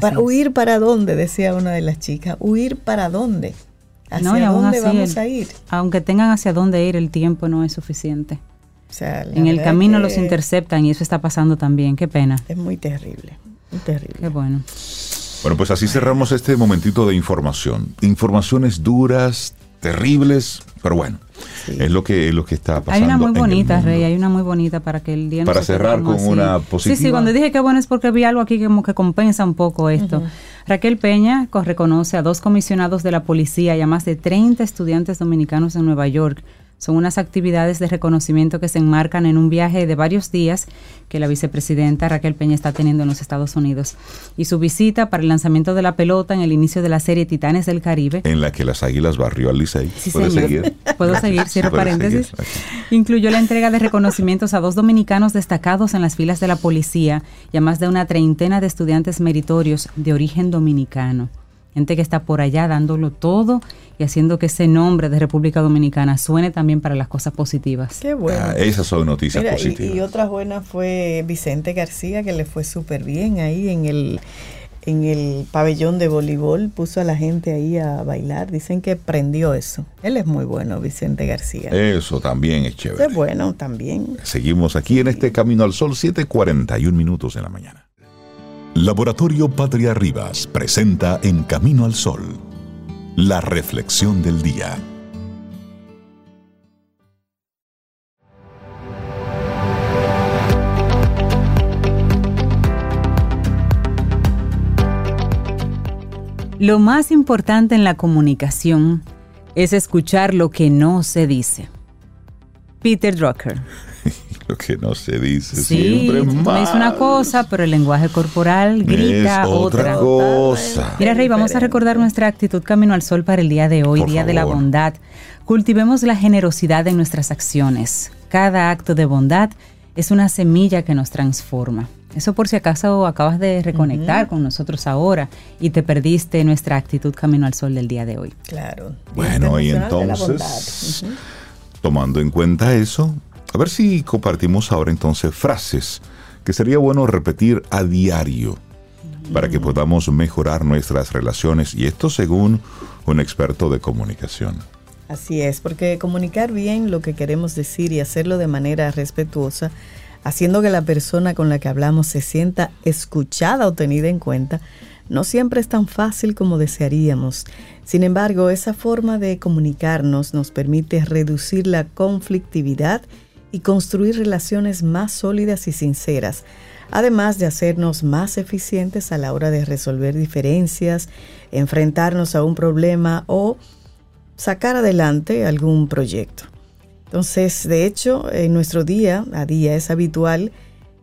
para, ¿Huir para dónde? Decía una de las chicas. ¿Huir para dónde? ¿Hacia dónde vamos a ir? Aunque tengan hacia dónde ir, el tiempo no es suficiente en el camino los interceptan y eso está pasando también. Qué pena. Es muy terrible, muy terrible. Qué bueno. Bueno, pues así cerramos este momentito de información. Informaciones duras, terribles, pero bueno, es lo que es lo que está pasando. Hay una muy bonita, Rey, hay una muy bonita para que el día Para cerrar con una positiva. Sí, sí, cuando dije que bueno es porque vi algo aquí como que compensa un poco esto. Raquel Peña reconoce a dos comisionados de la policía y a más de 30 estudiantes dominicanos en Nueva York son unas actividades de reconocimiento que se enmarcan en un viaje de varios días que la vicepresidenta Raquel Peña está teniendo en los Estados Unidos. Y su visita para el lanzamiento de la pelota en el inicio de la serie Titanes del Caribe. En la que las Águilas barrió al Licey. [LAUGHS] ¿Puedo seguir? Puedo seguir, cierro paréntesis. Incluyó la entrega de reconocimientos a dos dominicanos destacados en las filas de la policía y a más de una treintena de estudiantes meritorios de origen dominicano gente que está por allá dándolo todo y haciendo que ese nombre de República Dominicana suene también para las cosas positivas. Qué bueno. Ah, esas son noticias positivas. Y, otra buena fue Vicente García, que le fue súper bien ahí en el, en el pabellón de voleibol, puso a la gente ahí a bailar. Dicen que prendió eso. Él es muy bueno, Vicente García. Eso también es chévere. Es bueno también. Seguimos aquí en este Camino al Sol, 7:41 minutos en la mañana. Laboratorio Patria Rivas presenta En Camino al Sol, la reflexión del día. Lo más importante en la comunicación es escuchar lo que no se dice. Peter Drucker [LAUGHS] lo que no se dice siempre es una cosa, pero el lenguaje corporal grita otra. cosa. Mira, Rey, vamos a recordar nuestra actitud camino al sol para el día de hoy, día de la bondad. Cultivemos la generosidad en nuestras acciones. Cada acto de bondad es una semilla que nos transforma. Eso por si acaso acabas de reconectar con nosotros ahora y te perdiste nuestra actitud camino al sol del día de hoy. Claro. Bueno, y entonces, tomando en cuenta eso, a ver si compartimos ahora entonces frases que sería bueno repetir a diario para que podamos mejorar nuestras relaciones y esto según un experto de comunicación. Así es, porque comunicar bien lo que queremos decir y hacerlo de manera respetuosa, haciendo que la persona con la que hablamos se sienta escuchada o tenida en cuenta, no siempre es tan fácil como desearíamos. Sin embargo, esa forma de comunicarnos nos permite reducir la conflictividad y construir relaciones más sólidas y sinceras, además de hacernos más eficientes a la hora de resolver diferencias, enfrentarnos a un problema o sacar adelante algún proyecto. Entonces, de hecho, en nuestro día a día es habitual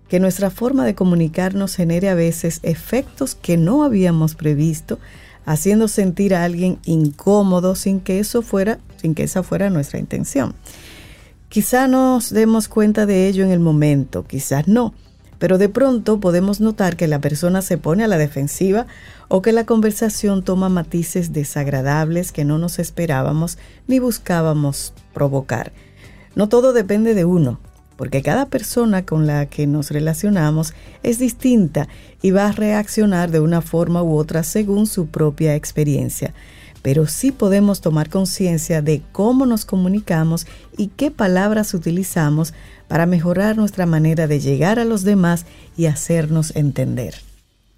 que nuestra forma de comunicarnos genere a veces efectos que no habíamos previsto, haciendo sentir a alguien incómodo sin que eso fuera, sin que esa fuera nuestra intención. Quizá nos demos cuenta de ello en el momento, quizás no, pero de pronto podemos notar que la persona se pone a la defensiva o que la conversación toma matices desagradables que no nos esperábamos ni buscábamos provocar. No todo depende de uno, porque cada persona con la que nos relacionamos es distinta y va a reaccionar de una forma u otra según su propia experiencia. Pero sí podemos tomar conciencia de cómo nos comunicamos y qué palabras utilizamos para mejorar nuestra manera de llegar a los demás y hacernos entender.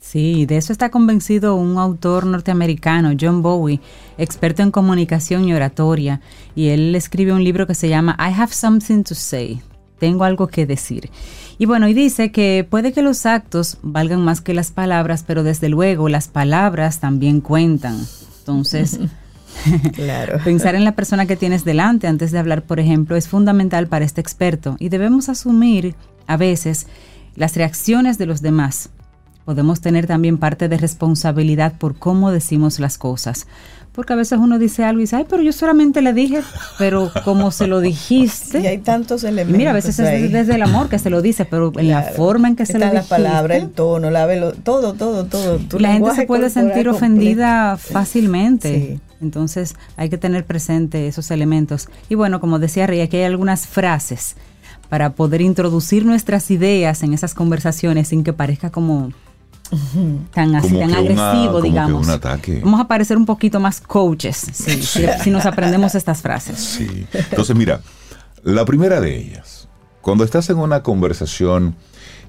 Sí, de eso está convencido un autor norteamericano, John Bowie, experto en comunicación y oratoria, y él escribe un libro que se llama I Have Something to Say, tengo algo que decir. Y bueno, y dice que puede que los actos valgan más que las palabras, pero desde luego las palabras también cuentan. Entonces, [LAUGHS] claro. [LAUGHS] pensar en la persona que tienes delante antes de hablar, por ejemplo, es fundamental para este experto y debemos asumir a veces las reacciones de los demás podemos tener también parte de responsabilidad por cómo decimos las cosas. Porque a veces uno dice algo y dice, ay, pero yo solamente le dije, pero como se lo dijiste. [LAUGHS] Y hay tantos elementos. mira, a veces es desde el amor que se lo dice, pero en la forma en que se lo dijiste. la palabra, el tono, la velo, todo, todo, todo. la gente se puede sentir ofendida fácilmente. Entonces hay que tener presente esos elementos. Y bueno, como decía Rey, aquí hay algunas frases para poder introducir nuestras ideas en esas conversaciones sin que parezca como tan así, tan agresivo, digamos. Vamos a parecer un poquito más coaches [LAUGHS] si, nos aprendemos estas frases. Sí. Entonces, mira, la primera de ellas, cuando estás en una conversación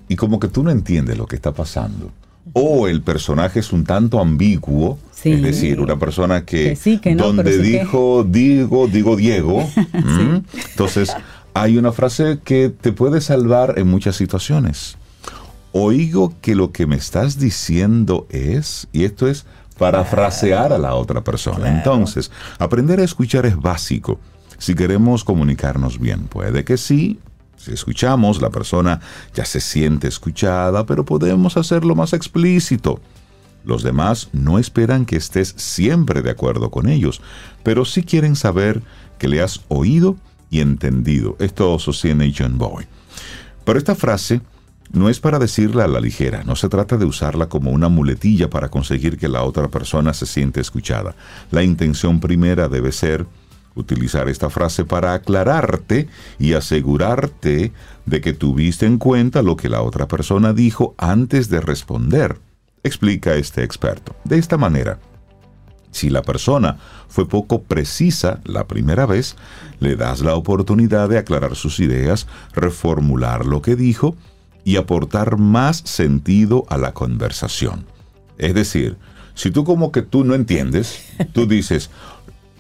y como que tú no entiendes lo que está pasando, o el personaje es un tanto ambiguo, es decir, una persona que, donde dijo digo, digo Diego, [LAUGHS] entonces hay una frase que te puede salvar en muchas situaciones oigo que lo que me estás diciendo es, y esto es parafrasear a la otra persona. Entonces, aprender a escuchar es básico si queremos comunicarnos bien. Puede que sí, si escuchamos, la persona ya se siente escuchada, pero podemos hacerlo más explícito. Los demás no esperan que estés siempre de acuerdo con ellos, pero sí quieren saber que le has oído y entendido. Esto sostiene John Boy. Pero esta frase no es para decirla a la ligera, no se trata de usarla como una muletilla para conseguir que la otra persona se siente escuchada. La intención primera debe ser utilizar esta frase para aclararte y asegurarte de que tuviste en cuenta lo que la otra persona dijo antes de responder, explica este experto. De esta manera, si la persona fue poco precisa la primera vez, le das la oportunidad de aclarar sus ideas, reformular lo que dijo y aportar más sentido a la conversación. Es decir, si tú como que tú no entiendes, tú [LAUGHS] dices,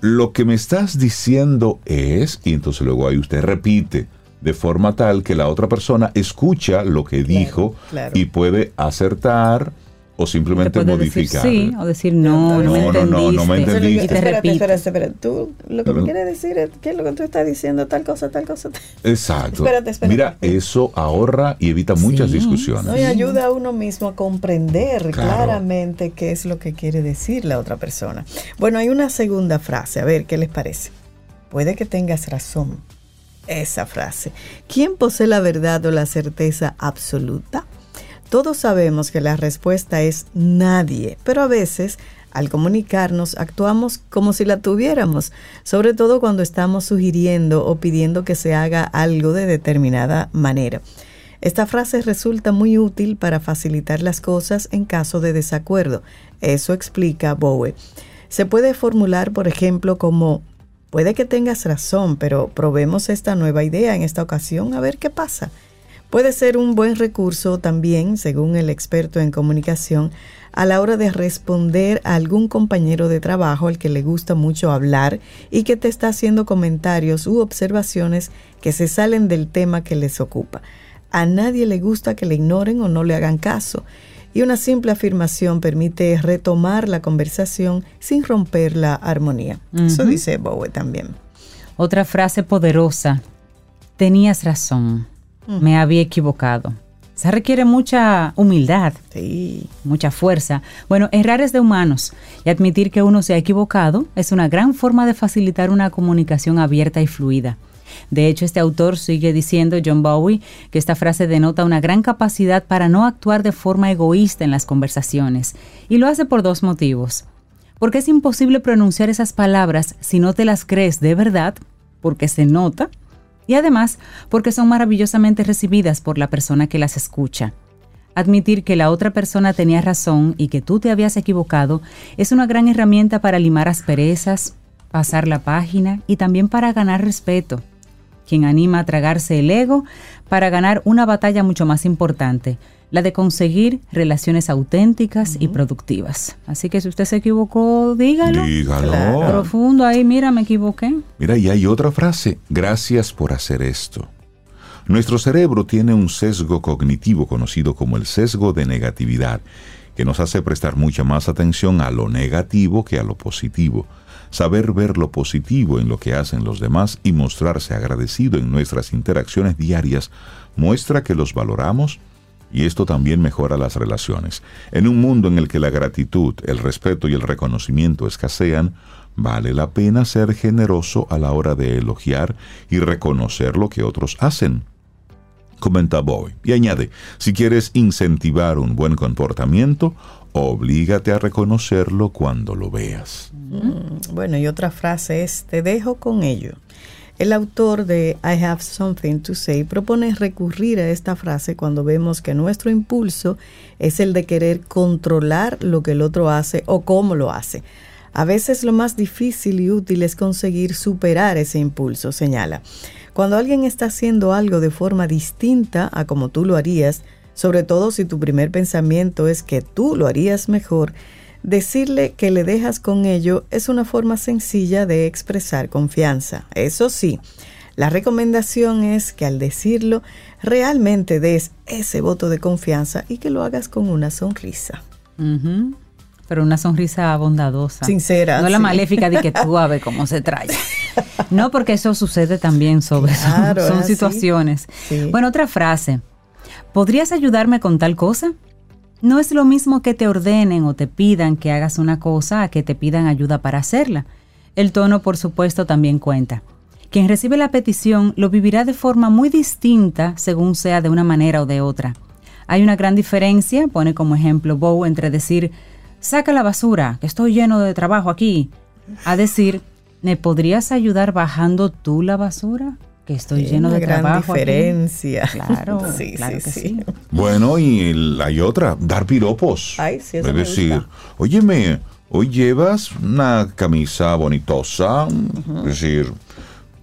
lo que me estás diciendo es, y entonces luego ahí usted repite, de forma tal que la otra persona escucha lo que dijo y puede acertar o simplemente modificar. sí, o decir no, no, no, no, no, me entendiste. Y te espérate, espérate, espérate, Tú lo que me quieres decir es que es lo que tú estás diciendo, tal cosa, tal cosa. [LAUGHS] Exacto. espérate, espérate. Mira, eso ahorra y evita muchas discusiones. y ayuda a uno mismo a comprender claramente qué es lo que quiere decir la otra persona. Bueno, hay una segunda frase, a ver qué les parece. Puede que tengas razón. Esa frase. ¿Quién posee la verdad o la certeza absoluta? Todos sabemos que la respuesta es nadie, pero a veces al comunicarnos actuamos como si la tuviéramos, sobre todo cuando estamos sugiriendo o pidiendo que se haga algo de determinada manera. Esta frase resulta muy útil para facilitar las cosas en caso de desacuerdo. Eso explica Bowe. Se puede formular, por ejemplo, como puede que tengas razón, pero probemos esta nueva idea en esta ocasión a ver qué pasa. Puede ser un buen recurso también, según el experto en comunicación, a la hora de responder a algún compañero de trabajo al que le gusta mucho hablar y que te está haciendo comentarios u observaciones que se salen del tema que les ocupa. A nadie le gusta que le ignoren o no le hagan caso, y una simple afirmación permite retomar la conversación sin romper la armonía. Eso dice Bowe también. Otra frase poderosa. Tenías razón. Me había equivocado. Se requiere mucha humildad, Sí. mucha fuerza. Bueno, errar es de humanos y admitir que uno se ha equivocado es una gran forma de facilitar una comunicación abierta y fluida. De hecho, este autor sigue diciendo, John Bowie, que esta frase denota una gran capacidad para no actuar de forma egoísta en las conversaciones. Y lo hace por dos motivos. Porque es imposible pronunciar esas palabras si no te las crees de verdad, porque se nota, y además porque son maravillosamente recibidas por la persona que las escucha. Admitir que la otra persona tenía razón y que tú te habías equivocado es una gran herramienta para limar asperezas, pasar la página y también para ganar respeto. Quien anima a tragarse el ego para ganar una batalla mucho más importante, la de conseguir relaciones auténticas y productivas. Así que si usted se equivocó, dígalo. Dígalo. Claro. Profundo ahí, mira, me equivoqué. Mira, y hay otra frase. Gracias por hacer esto. Nuestro cerebro tiene un sesgo cognitivo conocido como el sesgo de negatividad, que nos hace prestar mucha más atención a lo negativo que a lo positivo. Saber ver lo positivo en lo que hacen los demás y mostrarse agradecido en nuestras interacciones diarias muestra que los valoramos y esto también mejora las relaciones. En un mundo en el que la gratitud, el respeto y el reconocimiento escasean, vale la pena ser generoso a la hora de elogiar y reconocer lo que otros hacen. Comenta Boy y añade, si quieres incentivar un buen comportamiento, oblígate a reconocerlo cuando lo veas. Bueno, y otra frase es, te dejo con ello. El autor de I Have Something to Say propone recurrir a esta frase cuando vemos que nuestro impulso es el de querer controlar lo que el otro hace o cómo lo hace. A veces lo más difícil y útil es conseguir superar ese impulso, señala. Cuando alguien está haciendo algo de forma distinta a como tú lo harías, sobre todo si tu primer pensamiento es que tú lo harías mejor, decirle que le dejas con ello es una forma sencilla de expresar confianza. Eso sí, la recomendación es que al decirlo realmente des ese voto de confianza y que lo hagas con una sonrisa. Pero una sonrisa bondadosa. Sincera, No la maléfica de que tú a ver cómo se trae. No, porque eso sucede también sobre [LAUGHS] Claro, [LAUGHS] son, situaciones. Sí. Bueno, otra frase. ¿Podrías ayudarme con tal cosa? No es lo mismo que te ordenen o te pidan que hagas una cosa a que te pidan ayuda para hacerla. El tono, por supuesto, también cuenta. Quien recibe la petición lo vivirá de forma muy distinta según sea de una manera o de otra. Hay una gran diferencia, pone como ejemplo Bow, entre decir, saca la basura, que estoy lleno de trabajo aquí, a decir, ¿me podrías ayudar bajando tú la basura? Que estoy lleno una de gran trabajo. aquí?" diferencia. Claro, [LAUGHS] Sí, claro sí, que sí. sí. Bueno, y el- hay otra, dar piropos. Ay, sí, eso Es me decir, gusta. óyeme, hoy llevas una camisa bonitosa, es decir,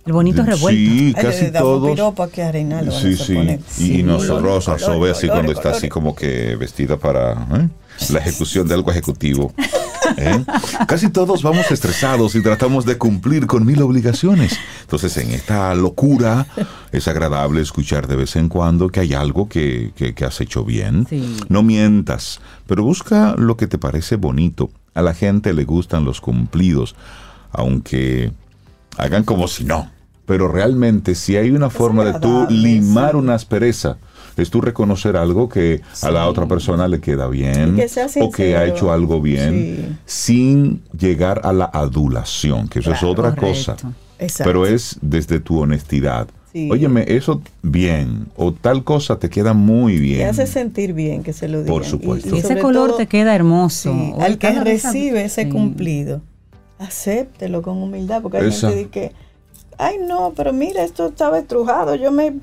El bonito revuelto. Sí, casi todos. Sí, sí. Y nosotros a Sobe así cuando está así como que vestida para ¿eh? La ejecución de algo ejecutivo. ¿eh? Casi todos vamos estresados y tratamos de cumplir con mil obligaciones. Entonces, en esta locura, es agradable escuchar de vez en cuando que hay algo que, que- que has hecho bien. Sí. No mientas, pero busca lo que te parece bonito. A la gente le gustan los cumplidos, aunque hagan como si no. Pero realmente, si hay una forma de tú limar una aspereza, es tú reconocer algo que a la otra persona le queda bien que o que ha hecho algo bien sin llegar a la adulación, que eso es otra correcto. cosa. Exacto. Pero es desde tu honestidad. Sí. Óyeme, eso bien o tal cosa te queda muy bien. Te hace sentir bien que se lo digan. Por supuesto. Y ese color todo, te queda hermoso. sí, al que recibe ese Sí. cumplido, acéptelo con humildad, porque hay Esa. gente que, ay no, pero mira, esto estaba estrujado, yo me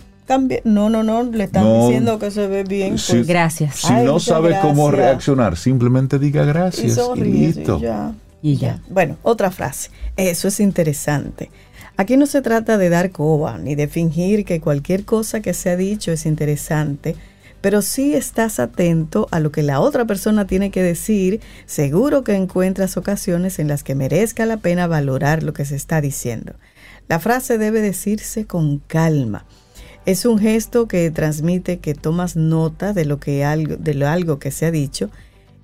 No, no, no, le están No. diciendo que se ve bien. Sí. pues, Gracias. Si Ay, no sabe cómo reaccionar, simplemente diga gracias y, sonríe, listo. y ya. Y ya. Bueno, otra frase. Eso es interesante. Aquí no se trata de dar coba ni de fingir que cualquier cosa que se ha dicho es interesante, pero sí estás atento a lo que la otra persona tiene que decir. Seguro que encuentras ocasiones en las que merezca la pena valorar lo que se está diciendo. La frase debe decirse con calma. Es un gesto que transmite que tomas nota de lo que algo, de lo algo que se ha dicho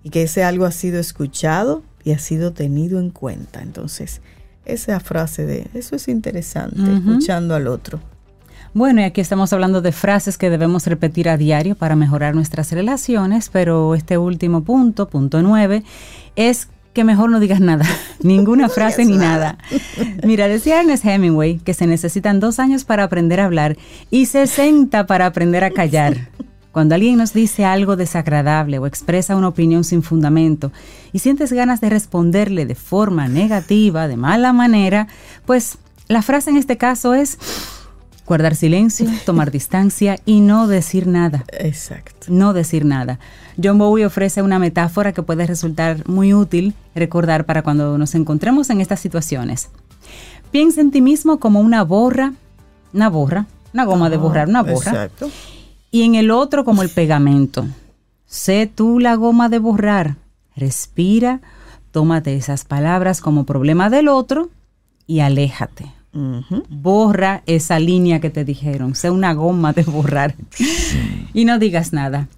y que ese algo ha sido escuchado y ha sido tenido en cuenta. Entonces, esa frase de eso es interesante, escuchando al otro. Bueno, y aquí estamos hablando de frases que debemos repetir a diario para mejorar nuestras relaciones, pero este último punto, punto nueve, es que mejor no digas nada, [LAUGHS] ninguna frase ni nada. Mira, decía Ernest Hemingway que se necesitan dos años para aprender a hablar y 60 para aprender a callar. Cuando alguien nos dice algo desagradable o expresa una opinión sin fundamento y sientes ganas de responderle de forma negativa, de mala manera, pues la frase en este caso es guardar silencio, [LAUGHS] tomar distancia y no decir nada. Exacto. No decir nada. John Bowie ofrece una metáfora que puede resultar muy útil recordar para cuando nos encontremos en estas situaciones. Piensa en ti mismo como una borra, una borra, una goma de borrar, una borra. Exacto. Y en el otro como el pegamento. Sé tú la goma de borrar. Respira, tómate esas palabras como problema del otro y aléjate. Borra esa línea que te dijeron, sea una goma de borrar. y no digas nada.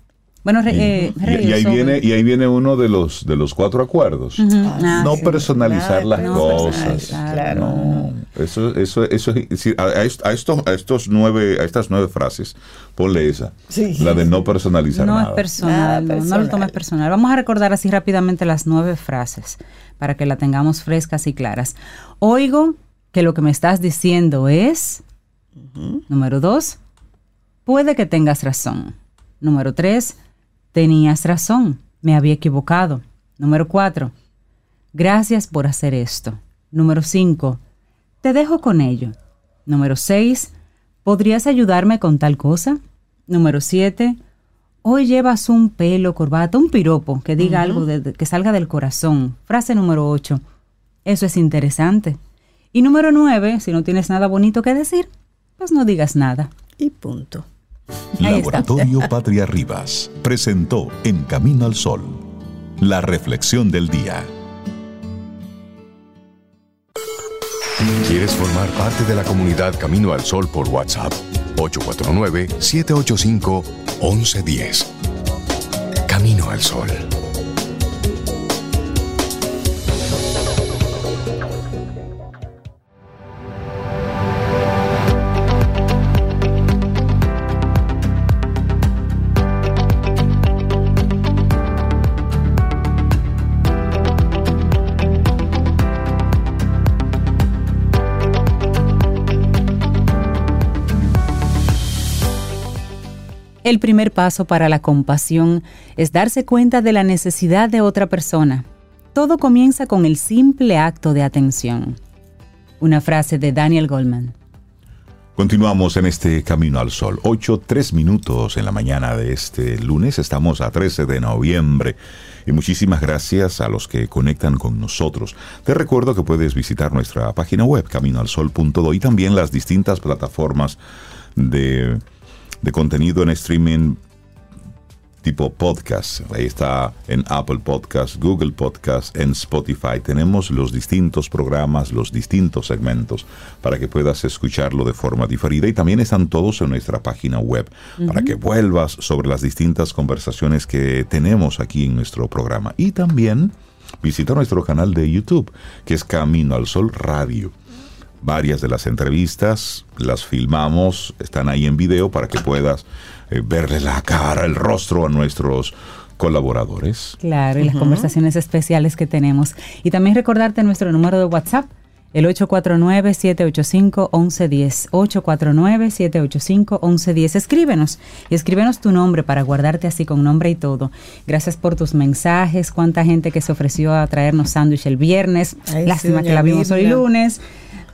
Bueno, eh, y, ahí viene, y ahí viene uno de los, de los cuatro acuerdos. Ah, no personalizar las cosas. No, eso, eso, eso a, estos, a estos nueve, a estas nueve frases, ponle esa. La de no personalizar no nada. Es personal, no, no lo tomes personal. Vamos a recordar así rápidamente las nueve frases para que la tengamos frescas y claras. Oigo que lo que me estás diciendo es, número dos, puede que tengas razón. Número tres, tenías razón, me había equivocado. Número cuatro, gracias por hacer esto. Número cinco, te dejo con ello. Número seis, ¿podrías ayudarme con tal cosa? Número siete, hoy llevas un pelo, corbata, un piropo que diga algo que salga del corazón. Frase número ocho, eso es interesante. Y número nueve, si no tienes nada bonito que decir, pues no digas nada. Y punto. Laboratorio [LAUGHS] Patria Rivas presentó En Camino al Sol, la reflexión del día. ¿Quieres formar parte de la comunidad Camino al Sol por WhatsApp? 849-785-1110. Camino al Sol. El primer paso para la compasión es darse cuenta de la necesidad de otra persona. Todo comienza con el simple acto de atención. Una frase de Daniel Goldman. Continuamos en este Camino al Sol. 8, 3 minutos en la mañana de este lunes. Estamos a 13 de noviembre. Y muchísimas gracias a los que conectan con nosotros. Te recuerdo que puedes visitar nuestra página web, caminoalsol.do, y también las distintas plataformas de de contenido en streaming tipo podcast. Ahí está en Apple Podcast, Google Podcast, en Spotify. Tenemos los distintos programas, los distintos segmentos para que puedas escucharlo de forma diferida y también están todos en nuestra página web para que vuelvas sobre las distintas conversaciones que tenemos aquí en nuestro programa. Y también visita nuestro canal de YouTube que es Camino al Sol Radio. Varias de las entrevistas las filmamos, están ahí en video para que puedas eh, verle la cara, el rostro a nuestros colaboradores. Claro, y las conversaciones especiales que tenemos. Y también recordarte nuestro número de WhatsApp, el 849-785-1110. 849-785-1110. Escríbenos y escríbenos tu nombre para guardarte así con nombre y todo. Gracias por tus mensajes. Cuánta gente que se ofreció a traernos sándwich el viernes. Lástima que la vimos hoy lunes.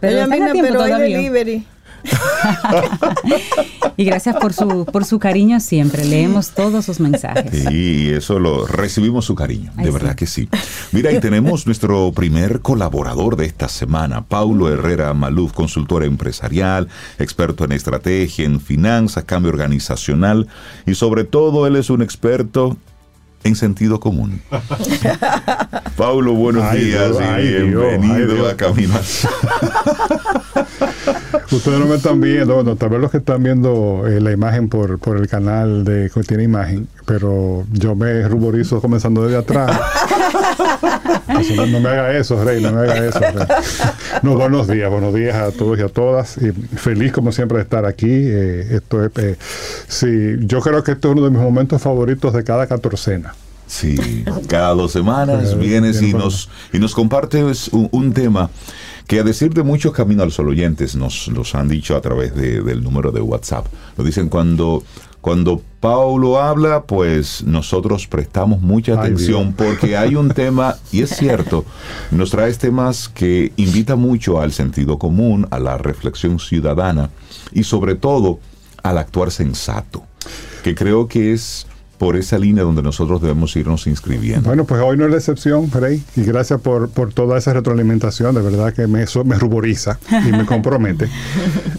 Pero, pero hay delivery. [LAUGHS] y gracias por su, por su cariño siempre. Leemos todos sus mensajes. Sí, eso lo recibimos su cariño, de verdad que sí. Mira, y tenemos [LAUGHS] nuestro primer colaborador de esta semana, Paulo Herrera Maluf, consultor empresarial, experto en estrategia, en finanzas, cambio organizacional y sobre todo él es un experto en sentido común. [LAUGHS] Paulo, buenos días y bienvenido a Caminas. [LAUGHS] Ustedes no me están viendo, bueno, tal vez los que están viendo eh, la imagen por, por el canal de que tiene imagen, pero yo me ruborizo comenzando desde atrás. [LAUGHS] No, no me haga eso, Rey, no me haga eso. Rey. No, buenos días, buenos días a todos y a todas. Y feliz como siempre de estar aquí. Eh, esto es, eh, sí, yo creo que este es uno de mis momentos favoritos de cada catorcena. Sí, cada dos semanas vienes y nos, y nos compartes un, un tema que a decir de muchos Camino al Sol oyentes nos, nos han dicho a través de- del número de WhatsApp. Lo dicen cuando, cuando Paulo habla, pues nosotros prestamos mucha Ay, atención porque hay un [LAUGHS] tema, y es cierto, nos traes temas que invita mucho al sentido común, a la reflexión ciudadana y sobre todo al actuar sensato, que creo que es por esa línea donde nosotros debemos irnos inscribiendo. Bueno, pues hoy no es la excepción, Rey, y gracias por, por toda esa retroalimentación, de verdad que me, eso me ruboriza y me compromete. [LAUGHS]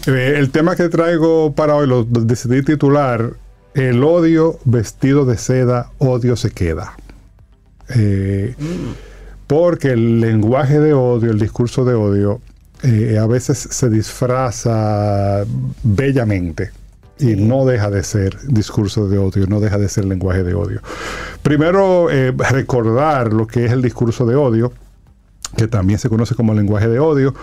Eh, el tema que traigo para hoy lo decidí titular El odio vestido de seda, odio se queda. Eh, porque el lenguaje de odio, el discurso de odio, eh, a veces se disfraza bellamente y no deja de ser discurso de odio, no deja de ser lenguaje de odio. Primero, eh, recordar lo que es el discurso de odio, que también se conoce como lenguaje de odio.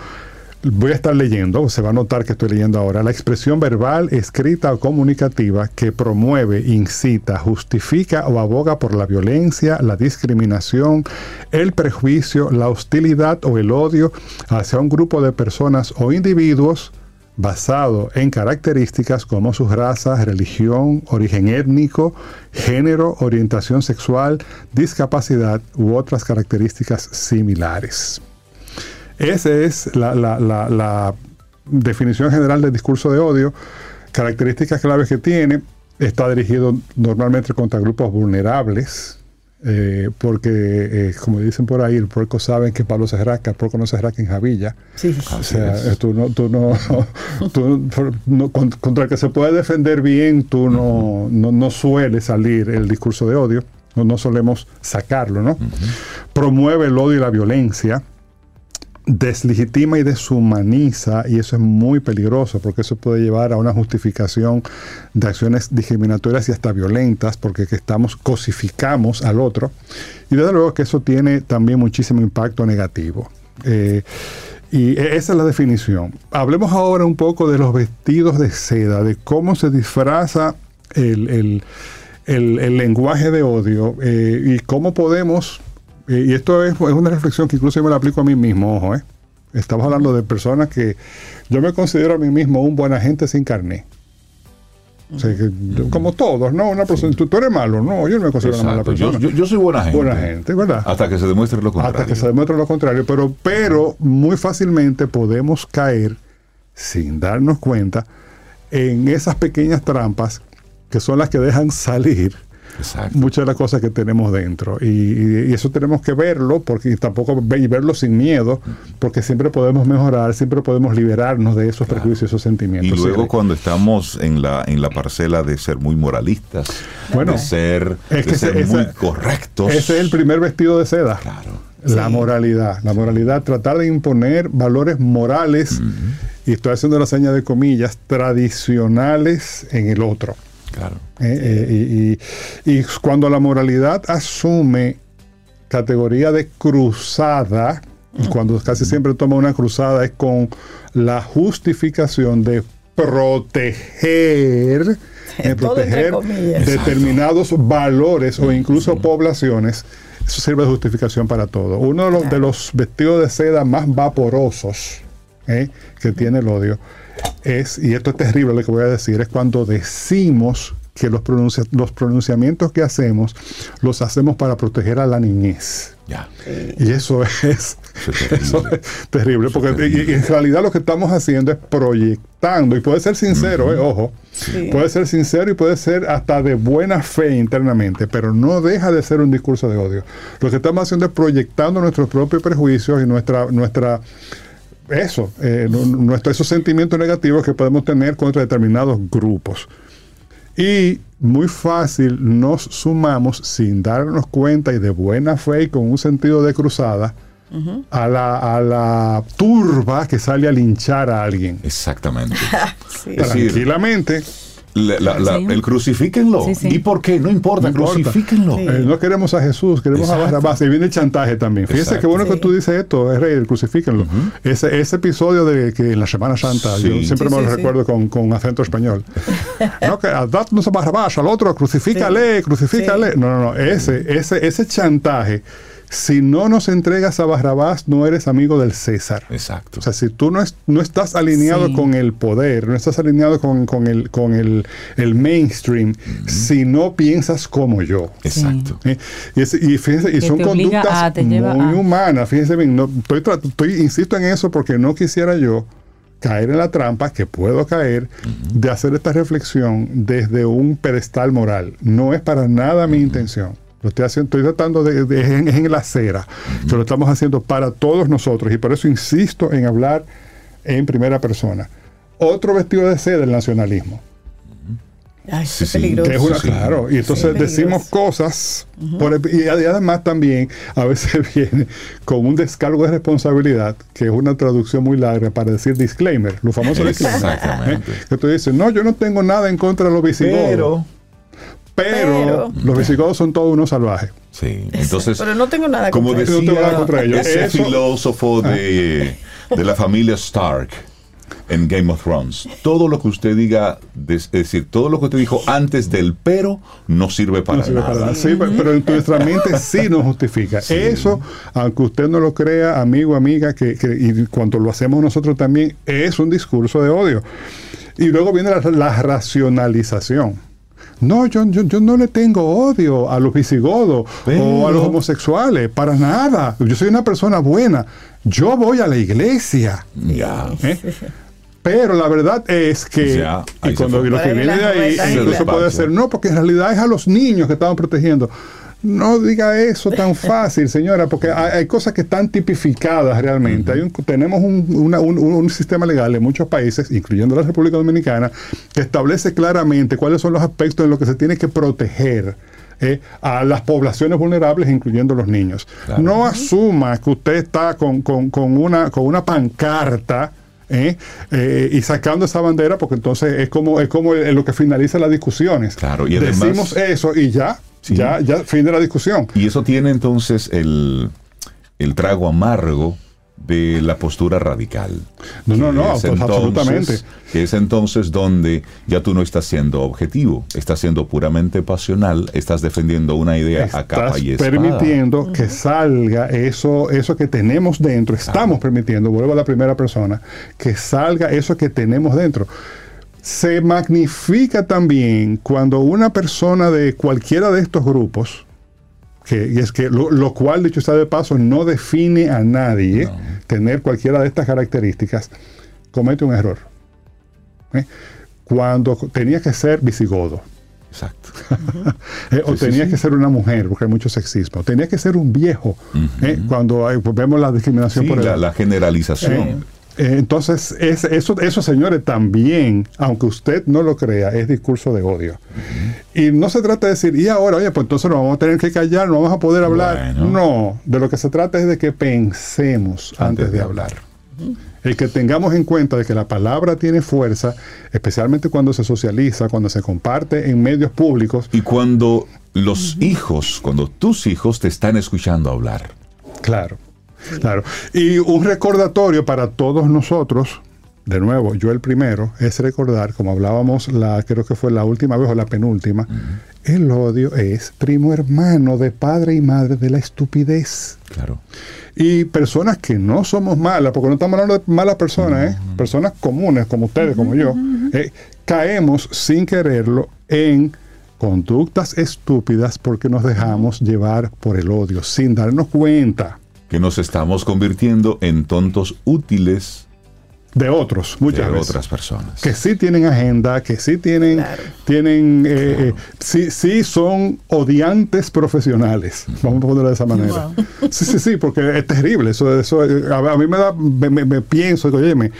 Voy a estar leyendo, se va a notar que estoy leyendo ahora, la expresión verbal, escrita o comunicativa que promueve, incita, justifica o aboga por la violencia, la discriminación, el prejuicio, la hostilidad o el odio hacia un grupo de personas o individuos basado en características como su raza, religión, origen étnico, género, orientación sexual, discapacidad u otras características similares. Esa es la- la definición general del discurso de odio. Características claves que tiene. Está dirigido normalmente contra grupos vulnerables, eh, porque, eh, como dicen por ahí, el puerco sabe en qué palo se rasca, el puerco no se rasca en javilla. Sí. O sea, eh, tú no, tú no, [LAUGHS] tú no- con- contra el que se puede defender bien, tú no, no, no suele salir el discurso de odio, no, no solemos sacarlo, ¿no? Promueve el odio y la violencia, deslegitima y deshumaniza, y eso es muy peligroso porque eso puede llevar a una justificación de acciones discriminatorias y hasta violentas, porque que estamos cosificamos al otro, y desde luego que eso tiene también muchísimo impacto negativo. Eh, y e- esa es la definición. Hablemos ahora un poco de los vestidos de seda, de cómo se disfraza el, el- el- lenguaje de odio eh, y cómo podemos, y esto es, es una reflexión que incluso yo me la aplico a mí mismo, ojo, eh. estamos hablando de personas que yo me considero a mí mismo un buen agente sin carné. O sea, que como todos, ¿no? Una persona, tú, tú eres malo, no, yo no me considero una mala Exacto. Yo, persona. yo- yo soy buena gente. Buena gente, ¿verdad? Hasta que se demuestre lo contrario. Hasta que se demuestre lo contrario, pero, pero muy fácilmente podemos caer sin darnos cuenta en esas pequeñas trampas que son las que dejan salir Exacto. muchas de las cosas que tenemos dentro. Y, y- y eso tenemos que verlo, porque y tampoco y verlo sin miedo, porque siempre podemos mejorar, siempre podemos liberarnos de esos prejuicios, esos Y sentimientos. luego Sí, cuando estamos en la en la parcela de ser muy moralistas, Bueno, de ser, es de que ser ese- muy esa- correctos. Ese es el primer vestido de seda. Claro. La moralidad, la moralidad, tratar de imponer valores morales, y estoy haciendo la seña de comillas, tradicionales en el otro. Claro. Eh, eh, y, y- y cuando la moralidad asume categoría de cruzada, cuando casi siempre toma una cruzada es con la justificación de proteger, de proteger determinados valores o incluso poblaciones. Eso sirve de justificación para todo. Uno de los, de los vestidos de seda más vaporosos ¿eh? que tiene el odio es, y esto es terrible lo que voy a decir, es cuando decimos que los, pronuncia- los pronunciamientos que hacemos los hacemos para proteger a la niñez. Ya. Y eso es, [LAUGHS] Eso es terrible. eso es terrible, Eso es porque y- terrible. y en realidad lo que estamos haciendo es proyectando, y puede ser sincero, eh, ojo, Sí. puede ser sincero y puede ser hasta de buena fe internamente, pero no deja de ser un discurso de odio. Lo que estamos haciendo es proyectando nuestros propios prejuicios y nuestra, nuestra eso, eh, nu- nuestro- esos sentimientos negativos que podemos tener contra determinados grupos. Y muy fácil nos sumamos sin darnos cuenta y de buena fe y con un sentido de cruzada a, la, a la turba que sale a linchar a alguien. Exactamente. [LAUGHS] Sí. Tranquilamente, la- la- la- Sí. el crucifíquenlo. Sí, sí. ¿Y por qué? No importa, No importa. crucifíquenlo. Sí. Eh, no queremos a Jesús, queremos a Exacto. Barrabás. Y viene el chantaje también. Fíjese Exacto. qué bueno que tú dices esto, es rey, crucifíquenlo. ese, ese episodio de que en la Semana Santa, Sí. yo siempre Sí, me sí, lo sí. recuerdo con, con acento español. [LAUGHS] no, que a danos a Barrabás, al otro, crucifícale, crucifícale. Sí. No, no, no. Ese, ese, ese chantaje, si no nos entregas a Barrabás, no eres amigo del César. Exacto. O sea, si tú no, es- no estás alineado Sí. con el poder, no estás alineado con, con el, con el, el mainstream, si no piensas como yo. Exacto. ¿eh? Y, es- y fíjense, y Que son conductas a- muy a- humanas. Fíjense bien, no, estoy, estoy- insisto en eso porque no quisiera yo caer en la trampa que puedo caer de hacer esta reflexión desde un pedestal moral. No es para nada mi intención. Lo estoy haciendo, estoy tratando de, en, la acera, que lo estamos haciendo para todos nosotros y por eso insisto en hablar en primera persona. Otro vestido de seda el nacionalismo. Ay, Sí, peligroso. Que es una, Sí. claro, y entonces Sí. decimos cosas, por- y además también a veces [LAUGHS] viene con un descargo de responsabilidad, que es una traducción muy larga para decir disclaimer, lo famoso [LAUGHS] disclaimer. Exactamente. ¿eh? Que tú dices, no, yo no tengo nada en contra de los visigodos, Pero, pero, Pero. los visigodos son todos unos salvajes. sí, entonces, Pero no tengo nada como contra decía No tengo nada contra ellos. ese Eso- filósofo de, de la familia Stark en Game of Thrones, todo lo que usted diga, es decir, todo lo que usted dijo antes del pero no sirve para No sirve nada. para. Sí, pero- pero en nuestra mente sí nos justifica. Eso, aunque usted no lo crea, amigo, amiga, que, que- y cuando lo hacemos nosotros también, es un discurso de odio. Y luego viene la, la racionalización. No, yo, yo, yo no le tengo odio a los visigodos o a los homosexuales, para nada. Yo soy una persona buena. Yo voy a la iglesia. Ya. ¿eh? Pero la verdad es que, y cuando lo que viene de ahí, incluso puede ser, no, porque en realidad es a los niños que estaban protegiendo. No diga eso tan [LAUGHS] fácil, señora, porque hay, hay cosas que están tipificadas realmente. Hay un- tenemos un, una- un- un sistema legal en muchos países, incluyendo la República Dominicana, que establece claramente cuáles son los aspectos en los que se tiene que proteger eh, a las poblaciones vulnerables, incluyendo los niños. Claro. No asuma que usted está con, con- con una, con una pancarta. ¿eh? Eh, y sacando esa bandera porque entonces es como es como lo que finaliza las discusiones Claro, y además- decimos eso y ya Sí. ya ya fin de la discusión Y eso tiene entonces el, el trago amargo de la postura radical. No, no, no, es pues, absolutamente. Que es entonces donde ya tú no estás siendo objetivo, estás siendo puramente pasional, estás defendiendo una idea a capa estás y espada. permitiendo que salga eso eso que tenemos dentro estamos permitiendo vuelvo a la primera persona que salga eso que tenemos dentro se magnifica también cuando una persona de cualquiera de estos grupos que y es que lo, lo cual dicho está de paso no define a nadie tener cualquiera de estas características comete un error ¿eh? cuando tenía que ser visigodo Exacto. [LAUGHS] eh, o Sí, tenía sí. que ser una mujer, porque hay mucho sexismo. Tenía que ser un viejo, eh, cuando hay- pues, vemos la discriminación por la, edad. la generalización. Eh, entonces, es- eso, eso, señores, también, aunque usted no lo crea, es discurso de odio. Y no se trata de decir, y ahora, oye, pues entonces nos vamos a tener que callar, no vamos a poder hablar. Bueno. No, de lo que se trata es de que pensemos antes, de hablar. El que tengamos en cuenta de que la palabra tiene fuerza, especialmente cuando se socializa, cuando se comparte en medios públicos, Y cuando los hijos, cuando tus hijos te están escuchando hablar. Claro, claro. Y un recordatorio para todos nosotros, de nuevo, yo el primero, es recordar, como hablábamos, la, creo que fue la última vez o la penúltima, el odio es primo hermano de padre y madre de la estupidez. Claro. Y personas que no somos malas, porque no estamos hablando de malas personas, ¿eh? personas comunes como ustedes, como yo, eh, caemos sin quererlo en conductas estúpidas porque nos dejamos llevar por el odio, sin darnos cuenta Que nos estamos convirtiendo en tontos útiles de otros, muchas de veces. otras personas. Que sí tienen agenda, que sí tienen, Claro. tienen eh, eh, sí, sí son odiantes profesionales. Vamos a ponerlo de esa manera. Sí, sí, sí, porque es terrible. Eso, eso a, a mí me da, me, me- me pienso, óyeme,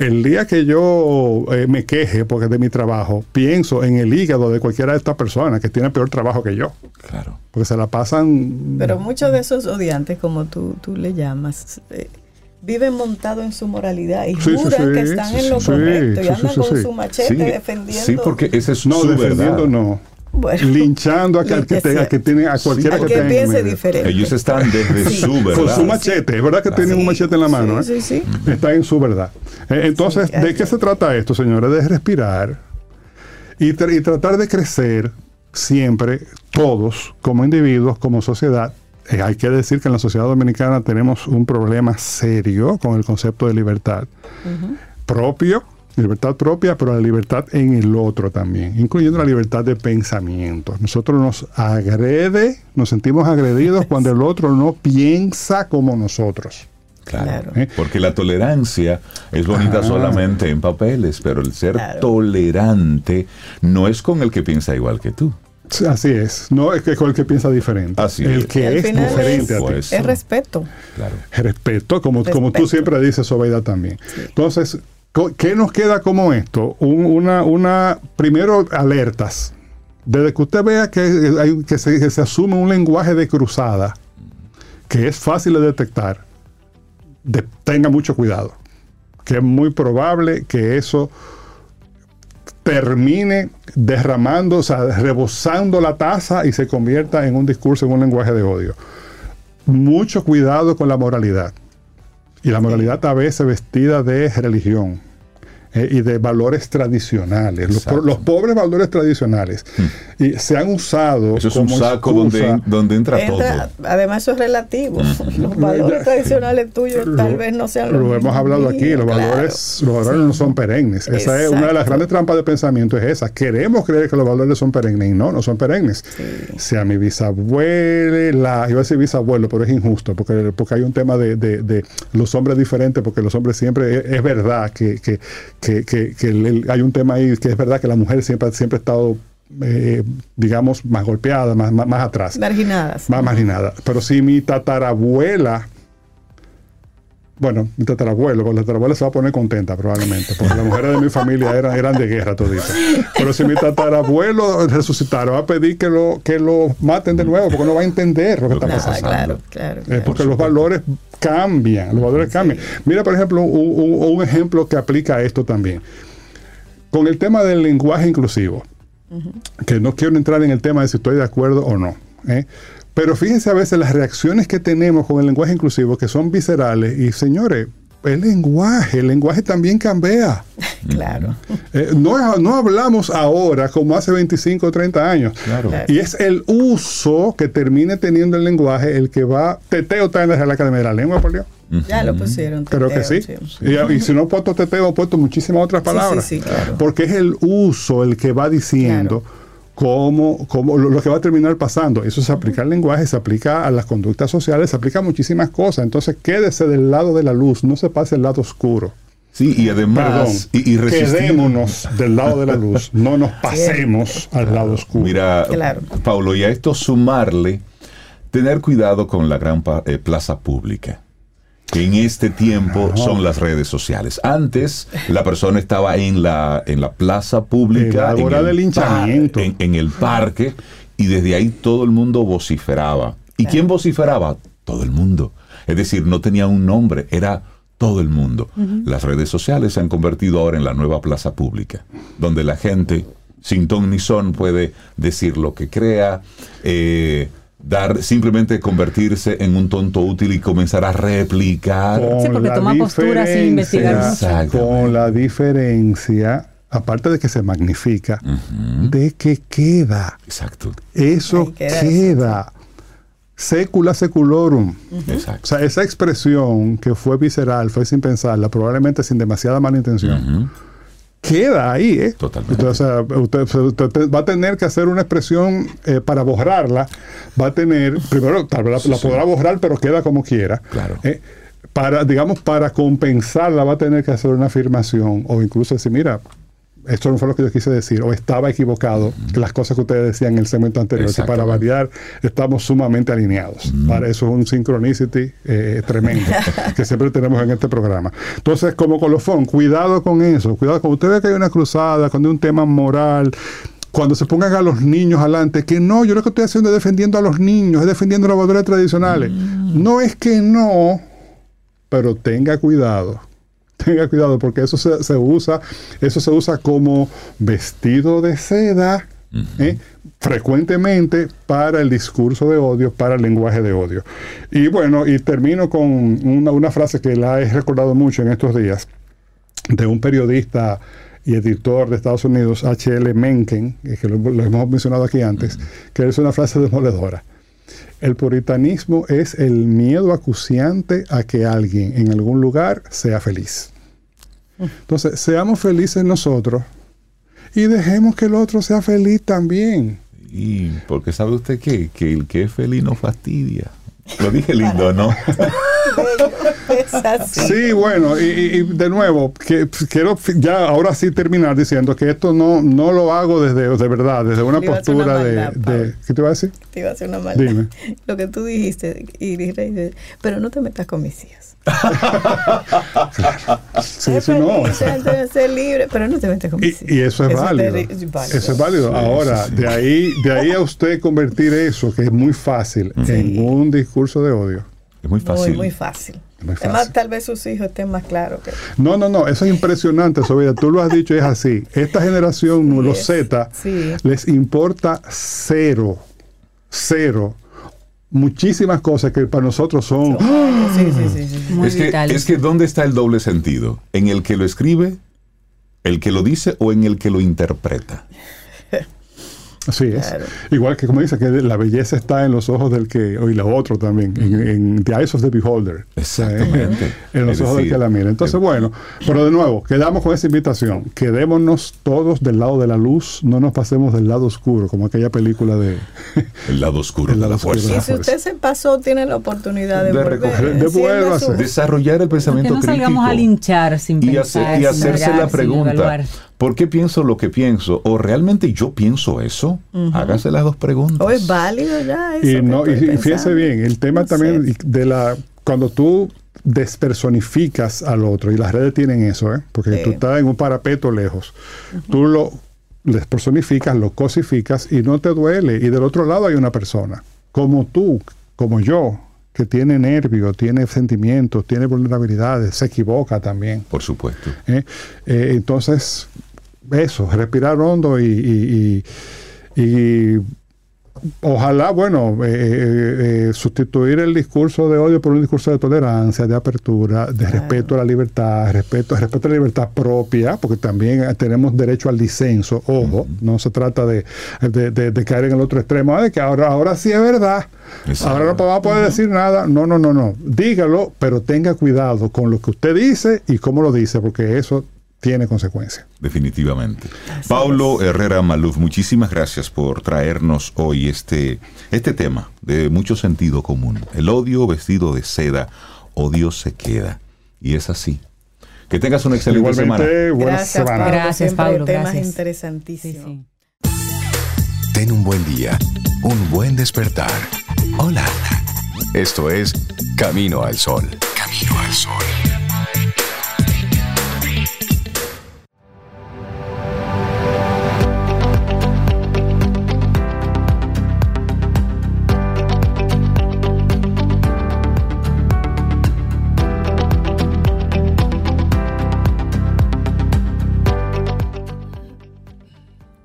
el día que yo eh, me queje porque de mi trabajo, pienso en el hígado de cualquiera de estas personas que tiene peor trabajo que yo. Claro. Porque se la pasan. Pero muchos de esos odiantes, como tú, tú le llamas, eh, viven montados en su moralidad y Sí, juran sí, que están sí, en lo sí, correcto y andan con sí. su machete Sí, defendiendo. sí, porque esa es No, su defendiendo verdad. no. Bueno, Linchando a que, que, [LAUGHS] tenga- que tiene a cualquiera al que que tenga diferente. Ellos están desde Sí. su verdad. Con su machete, es verdad que tienen un Sí, machete en la mano, sí, ¿eh? sí, sí. Está en su verdad. Eh, Entonces, Sí, ¿de qué se trata esto, señores? De respirar y, tra- y tratar de crecer siempre, todos, como individuos, como sociedad. Eh, hay que decir que en la sociedad dominicana tenemos un problema serio con el concepto de libertad propio, libertad propia, pero la libertad en el otro también, incluyendo la libertad de pensamiento. Nosotros nos agrede, nos sentimos agredidos cuando el otro no piensa como nosotros. Claro. Claro. ¿Eh? Porque la tolerancia es bonita Ajá. solamente en papeles, pero el ser Claro. tolerante no es con el que piensa igual que tú. Sí, Así es, no es que con el que piensa diferente, Así el es. que es diferente es, a ti. Es respeto. Claro. Respeto, como, como tú siempre dices, Sobeida también. Entonces, ¿qué nos queda como esto? Un- una, una, primero, alertas. Desde que usted vea que, hay, que, se, asume un lenguaje de cruzada, que es fácil de detectar, de- tenga mucho cuidado. Que es muy probable que eso termine derramando, o sea, rebosando la taza y se convierta en un discurso, en un lenguaje de odio. Mucho cuidado con la moralidad. Y la moralidad a veces vestida de religión eh, y de valores tradicionales, los, Exacto. los pobres valores tradicionales. Y se han usado Eso es un como saco donde, excusa- donde entra, Entra- todo. además, eso es relativo. [LAUGHS] Los valores tradicionales tuyos tal Lo- vez no sean los Lo hemos hablado aquí, los claro. valores, los valores no son perennes. Esa es una de las Exacto. grandes trampas de pensamiento, es esa. Queremos creer que los valores son perennes y no, no son perennes. Sea mi bisabuela, iba a decir bisabuelo, pero es injusto, porque, porque hay un tema de, de- de los hombres diferentes, porque los hombres siempre, es, es verdad que, que, que- que- que el- el- hay un tema ahí que es verdad que la mujer siempre, siempre ha estado, eh, digamos, más golpeada, más, más, más atrás Marginadas. más marginada. Pero si mi tatarabuela, bueno, mi tatarabuelo, porque la tatarabuela se va a poner contenta probablemente, porque las mujeres de mi familia eran, eran de guerra toditas. Pero si mi tatarabuelo resucitara, va a pedir que lo, que lo maten de nuevo, porque no va a entender lo que está Ah, pasando. claro, claro. Eh, porque los valores cambian, los valores cambian. Mira, por ejemplo, un, un- un ejemplo que aplica a esto también. Con el tema del lenguaje inclusivo, que no quiero entrar en el tema de si estoy de acuerdo o no. ¿eh? Pero fíjense a veces las reacciones que tenemos con el lenguaje inclusivo, que son viscerales, y señores, el lenguaje, el lenguaje también cambia. [LAUGHS] Claro. Eh, no, no hablamos ahora como hace 25 o 30 años. Claro. Y es el uso que termine teniendo el lenguaje el que va. Teteo está en la Real Academia de la Lengua, por Dios. Ya lo pusieron. Creo que sí. Y, y si no he puesto teteo, he puesto muchísimas otras palabras. sí, sí, claro. Porque es el uso el que va diciendo cómo, cómo lo, lo que va a terminar pasando. Eso se aplica al lenguaje, se aplica a las conductas sociales, se aplica a muchísimas cosas. Entonces quédese del lado de la luz, no se pase al lado oscuro. Sí, y además, Perdón, y, y quedémonos del lado de la luz, no nos [LAUGHS] pasemos al lado oscuro. Mira, Claro. Paulo, y a esto sumarle, tener cuidado con la gran pa- eh, plaza pública. Que en este tiempo son las redes sociales. Antes la persona estaba en la, en la plaza pública, En la en hora el, del linchamiento. par- en, en el parque, y desde ahí todo el mundo vociferaba. ¿Y quién vociferaba? Todo el mundo. Es decir, no tenía un nombre, era todo el mundo. Las redes sociales se han convertido ahora en la nueva plaza pública, donde la gente, sin ton ni son, puede decir lo que crea, eh, dar, simplemente convertirse en un tonto útil y comenzar a replicar. Con Sí, porque la toma postura sin investigar. Con la diferencia, aparte de que se magnifica, de que queda. Exacto, Eso queda queda. Secula seculorum. O exacto. sea, esa expresión que fue visceral, fue sin pensarla, probablemente sin demasiada mala intención, queda ahí, ¿eh? Totalmente. Entonces, o sea, usted, usted- usted va a tener que hacer una expresión eh, para borrarla. Va a tener, primero, tal vez la, la podrá borrar, pero queda como quiera. Claro. Eh, para, digamos, para compensarla, va a tener que hacer una afirmación o incluso decir, mira, esto no fue lo que yo quise decir, o estaba equivocado, las cosas que ustedes decían en el segmento anterior, que para variar estamos sumamente alineados. Para eso es un synchronicity eh, tremendo [LAUGHS] que siempre tenemos en este programa. Entonces, como colofón, cuidado con eso, cuidado cuando usted ve que hay una cruzada, cuando hay un tema moral, cuando se pongan a los niños adelante, que no, yo lo que estoy haciendo es defendiendo a los niños, es defendiendo los valores tradicionales. No es que no, pero tenga cuidado. Tenga cuidado porque eso se, se usa, eso se usa como vestido de seda ¿eh? frecuentemente para el discurso de odio, para el lenguaje de odio. Y bueno, y termino con una, una frase que la he recordado mucho en estos días de un periodista y editor de Estados Unidos, H.L. Mencken, eh, que lo, lo hemos mencionado aquí antes, que es una frase demoledora. El puritanismo es el miedo acuciante a que alguien en algún lugar sea feliz. Entonces, seamos felices nosotros y dejemos que el otro sea feliz también. Y porque sabe usted qué? que el que es feliz no fastidia. Lo dije lindo, ¿no? [LAUGHS] Es así. Sí, bueno, y, y- de nuevo, que pues, quiero ya ahora sí terminar diciendo que esto no, no lo hago desde, de verdad, desde una postura de. ¿Qué te iba a decir? Te iba a hacer una maldad. Dime. [LAUGHS] Lo que tú dijiste, y dije, pero no te metas con mis hijas. [LAUGHS] Sí, no. ser libre, pero no te metas con Y, mis hijas. y eso es válido. teri- es válido. Eso es válido. Ahora, de ahí, de ahí a usted convertir eso, que es muy fácil, en un discurso de odio. Es muy fácil. Muy, muy fácil. Muy Además, fácil. tal vez sus hijos estén más claros que No, no, no, eso es impresionante, Sofía. Tú lo has dicho y es así. Esta generación, Sí, los es- Z, sí. les importa cero, cero, muchísimas cosas que para nosotros son... Sí, sí, sí, sí, sí. Muy es, que, es que ¿dónde está el doble sentido? ¿En el que lo escribe, el que lo dice o en el que lo interpreta? [LAUGHS] Así es. Claro. Igual que como dice que la belleza está en los ojos del que, y lo otro también, en, en the eyes of the beholder. Exactamente. en los Es ojos del que la mira. Entonces, bueno, pero de nuevo, quedamos con esa invitación. Quedémonos todos del lado de la luz, no nos pasemos del lado oscuro, como aquella película de... [LAUGHS] El lado oscuro El de lado la oscuro de fuerza. Y la si usted se pasó, tiene la oportunidad de, De recoger- de su- Desarrollar el Que pensamiento no crítico. salgamos a linchar sin y, pensar, hacer- y hacerse mirar, la pregunta, evaluar. ¿Por qué pienso lo que pienso? ¿O realmente yo pienso eso? Hágase las dos preguntas. O es válido ya eso. Y, que no, y, y fíjese bien, el tema No también sé. de la... Cuando tú despersonificas al otro, y las redes tienen eso, ¿eh? porque Sí. tú estás en un parapeto lejos, tú lo despersonificas, lo cosificas y no te duele. Y del otro lado hay una persona, como tú, como yo, que tiene nervios, tiene sentimientos, tiene vulnerabilidades, se equivoca también. Por supuesto. ¿eh? Eh, entonces, eso, respirar hondo y, y- y- y ojalá, bueno, eh, eh, eh, sustituir el discurso de odio por un discurso de tolerancia, de apertura, de respeto a la libertad, respeto, respeto a la libertad propia, porque también tenemos derecho al disenso, ojo, no se trata de, de- de- de caer en el otro extremo, ah, de que ahora, ahora sí es verdad, Exacto. ahora no vamos a poder decir nada, no, no, no, no, dígalo, pero tenga cuidado con lo que usted dice y cómo lo dice, porque eso tiene consecuencias. Definitivamente. Paulo Herrera Maluf, muchísimas gracias por traernos hoy este, este tema de mucho sentido común. El odio vestido de seda, odio se queda. Y es así. Que tengas una excelente semana. Igualmente, buena Gracias, semana. Pablo. Gracias, Siempre Pablo, temas gracias. Sí, interesantísimos. sí. Ten un buen día, un buen despertar. Hola. Esto es Camino al Sol. Camino al Sol.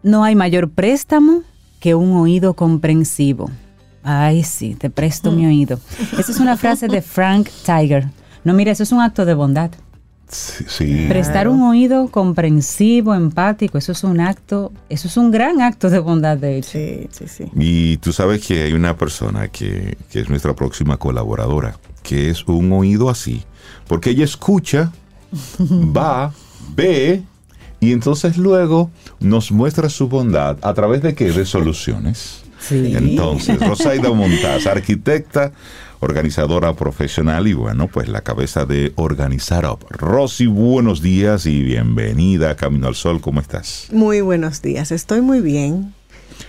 No hay mayor préstamo que un oído comprensivo. Ay, sí, te presto mi oído. Esa es una frase de Frank Tiger. No, mira, eso es un acto de bondad. Sí, sí. Prestar un oído comprensivo, empático, eso es un acto, eso es un gran acto de bondad, de hecho. Sí, sí, sí. Y tú sabes que hay una persona que, que es nuestra próxima colaboradora, que es un oído así, porque ella escucha, va, ve, y entonces luego nos muestra su bondad a través de qué? De soluciones. Sí. Entonces, Rosaida Montaz, arquitecta, organizadora profesional y bueno, pues la cabeza de Organizar Up. Rosy, buenos días y bienvenida a Camino al Sol, ¿cómo estás? Muy buenos días, estoy muy bien.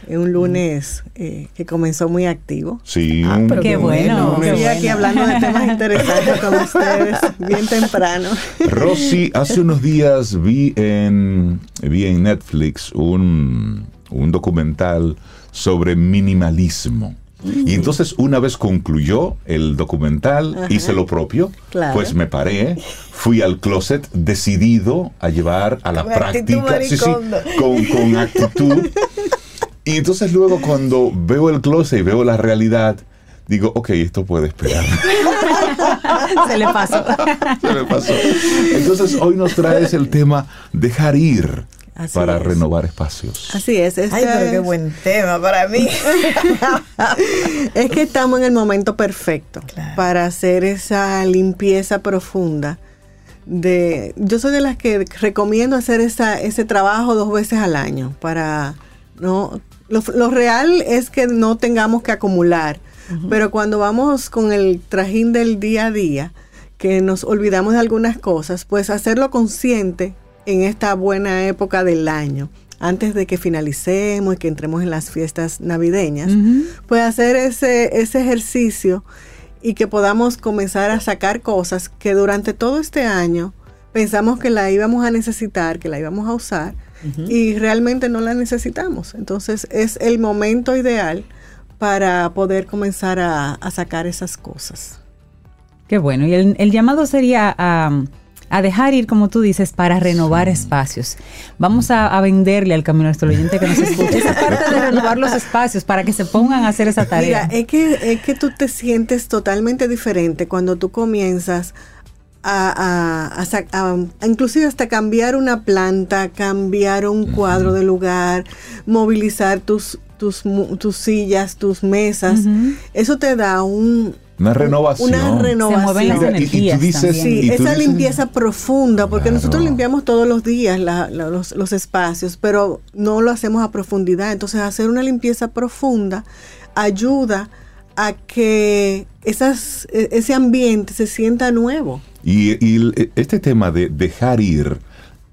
Es un lunes eh, que comenzó muy activo. Sí, Ah, pero Qué bueno, qué Estoy bueno. aquí hablando de temas interesantes con ustedes bien temprano. Rosy, hace unos días vi en, vi en Netflix un, un documental sobre minimalismo. Y entonces una vez concluyó el documental, Ajá. hice lo propio, Claro. pues me paré, fui al closet decidido a llevar a la Con práctica, sí, sí, con, con actitud. [LAUGHS] Y entonces luego cuando veo el closet y veo la realidad, digo, ok, esto puede esperar. [LAUGHS] Se le pasó. Se me pasó. Entonces hoy nos traes el tema dejar ir Así para es. renovar espacios. Así es. esta Ay, pero qué es- buen tema para mí. [LAUGHS] es que estamos en el momento perfecto Claro. para hacer esa limpieza profunda. De, yo soy de las que recomiendo hacer esa, ese trabajo dos veces al año para no lo, lo real es que no tengamos que acumular pero cuando vamos con el trajín del día a día que nos olvidamos de algunas cosas pues hacerlo consciente en esta buena época del año antes de que finalicemos y que entremos en las fiestas navideñas pues hacer ese, ese ejercicio y que podamos comenzar a sacar cosas que durante todo este año pensamos que la íbamos a necesitar, que la íbamos a usar y realmente no la necesitamos. Entonces es el momento ideal para poder comenzar a, a sacar esas cosas. Qué bueno. Y el, el llamado sería a, a dejar ir, como tú dices, para renovar espacios. Vamos a, a venderle al camino al oyente que nos [LAUGHS] escucha esa parte de renovar los espacios para que se pongan a hacer esa tarea. Mira, es que, es que tú te sientes totalmente diferente cuando tú comienzas a, a- a sa- a- a inclusive hasta cambiar una planta, cambiar un cuadro de lugar, movilizar tus, tus, mu- tus sillas, tus mesas. Eso te da un, Una renovación. una renovación. Se mueven las Mira, y- y tú energías dices-. Sí, Y tú esa dices- limpieza profunda, porque Claro. nosotros limpiamos todos los días la- la- los, los espacios, pero no lo hacemos a profundidad. Entonces, hacer una limpieza profunda ayuda a que esas, e- ese ambiente se sienta nuevo. Y, y el- este tema de dejar ir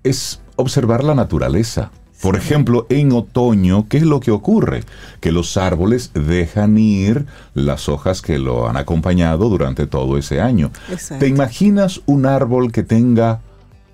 es observar la naturaleza. Por ejemplo, en otoño, ¿qué es lo que ocurre? Que los árboles dejan ir las hojas que lo han acompañado durante todo ese año. Exacto. ¿Te imaginas un árbol que tenga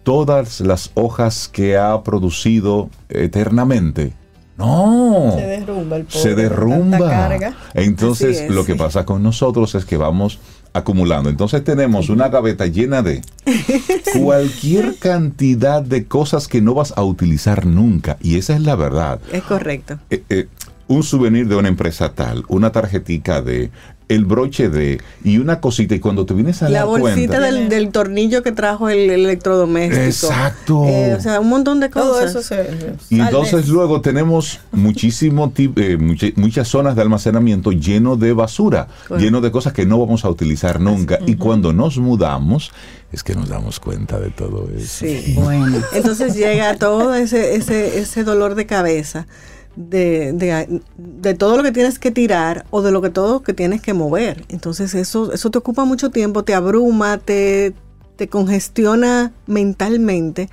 todas las hojas que ha producido eternamente? No. Se derrumba el pobre. Se derrumba. carga. Entonces, lo que pasa con nosotros es que vamos acumulando. Entonces tenemos una gaveta llena de [LAUGHS] cualquier cantidad de cosas que no vas a utilizar nunca. Y esa es la verdad. Es correcto. Eh, eh, un souvenir de una empresa tal, una tarjetica de, el broche de, y una cosita. Y cuando te vienes a La dar bolsita cuenta... del, del tornillo que trajo el, electrodoméstico. Exacto. Eh, o sea, un montón de Todo cosas. eso se. Y entonces luego tenemos muchísimo eh, mucha- muchas zonas de almacenamiento lleno de basura, lleno de cosas que no vamos a utilizar nunca. Y cuando nos mudamos, es que nos damos cuenta de todo eso. Sí. Bueno. Entonces llega todo ese, ese, ese dolor de cabeza de, de, de todo lo que tienes que tirar o de lo que todo que tienes que mover. Entonces eso, eso te ocupa mucho tiempo, te abruma, te, te congestiona mentalmente.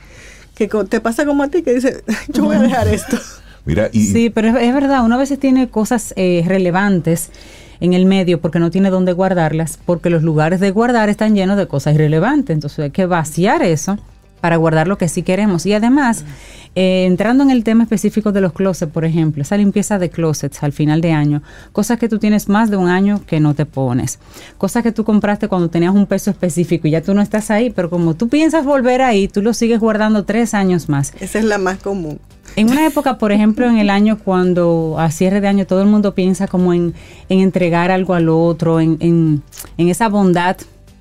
Que te pasa como a ti que dices, [LAUGHS] yo voy a dejar esto. [LAUGHS] Mira, y Sí, pero es, es verdad, uno a veces tiene cosas eh, relevantes en el medio porque no tiene dónde guardarlas, porque los lugares de guardar están llenos de cosas irrelevantes. Entonces hay que vaciar eso para guardar lo que sí queremos. Y además, eh, entrando en el tema específico de los closets, por ejemplo, esa limpieza de closets al final de año, cosas que tú tienes más de un año que no te pones, cosas que tú compraste cuando tenías un peso específico y ya tú no estás ahí, pero como tú piensas volver ahí, tú lo sigues guardando tres años más. Esa es la más común. En una época, por ejemplo, en el año cuando a cierre de año todo el mundo piensa como en, en entregar algo al otro, en, en, en esa bondad,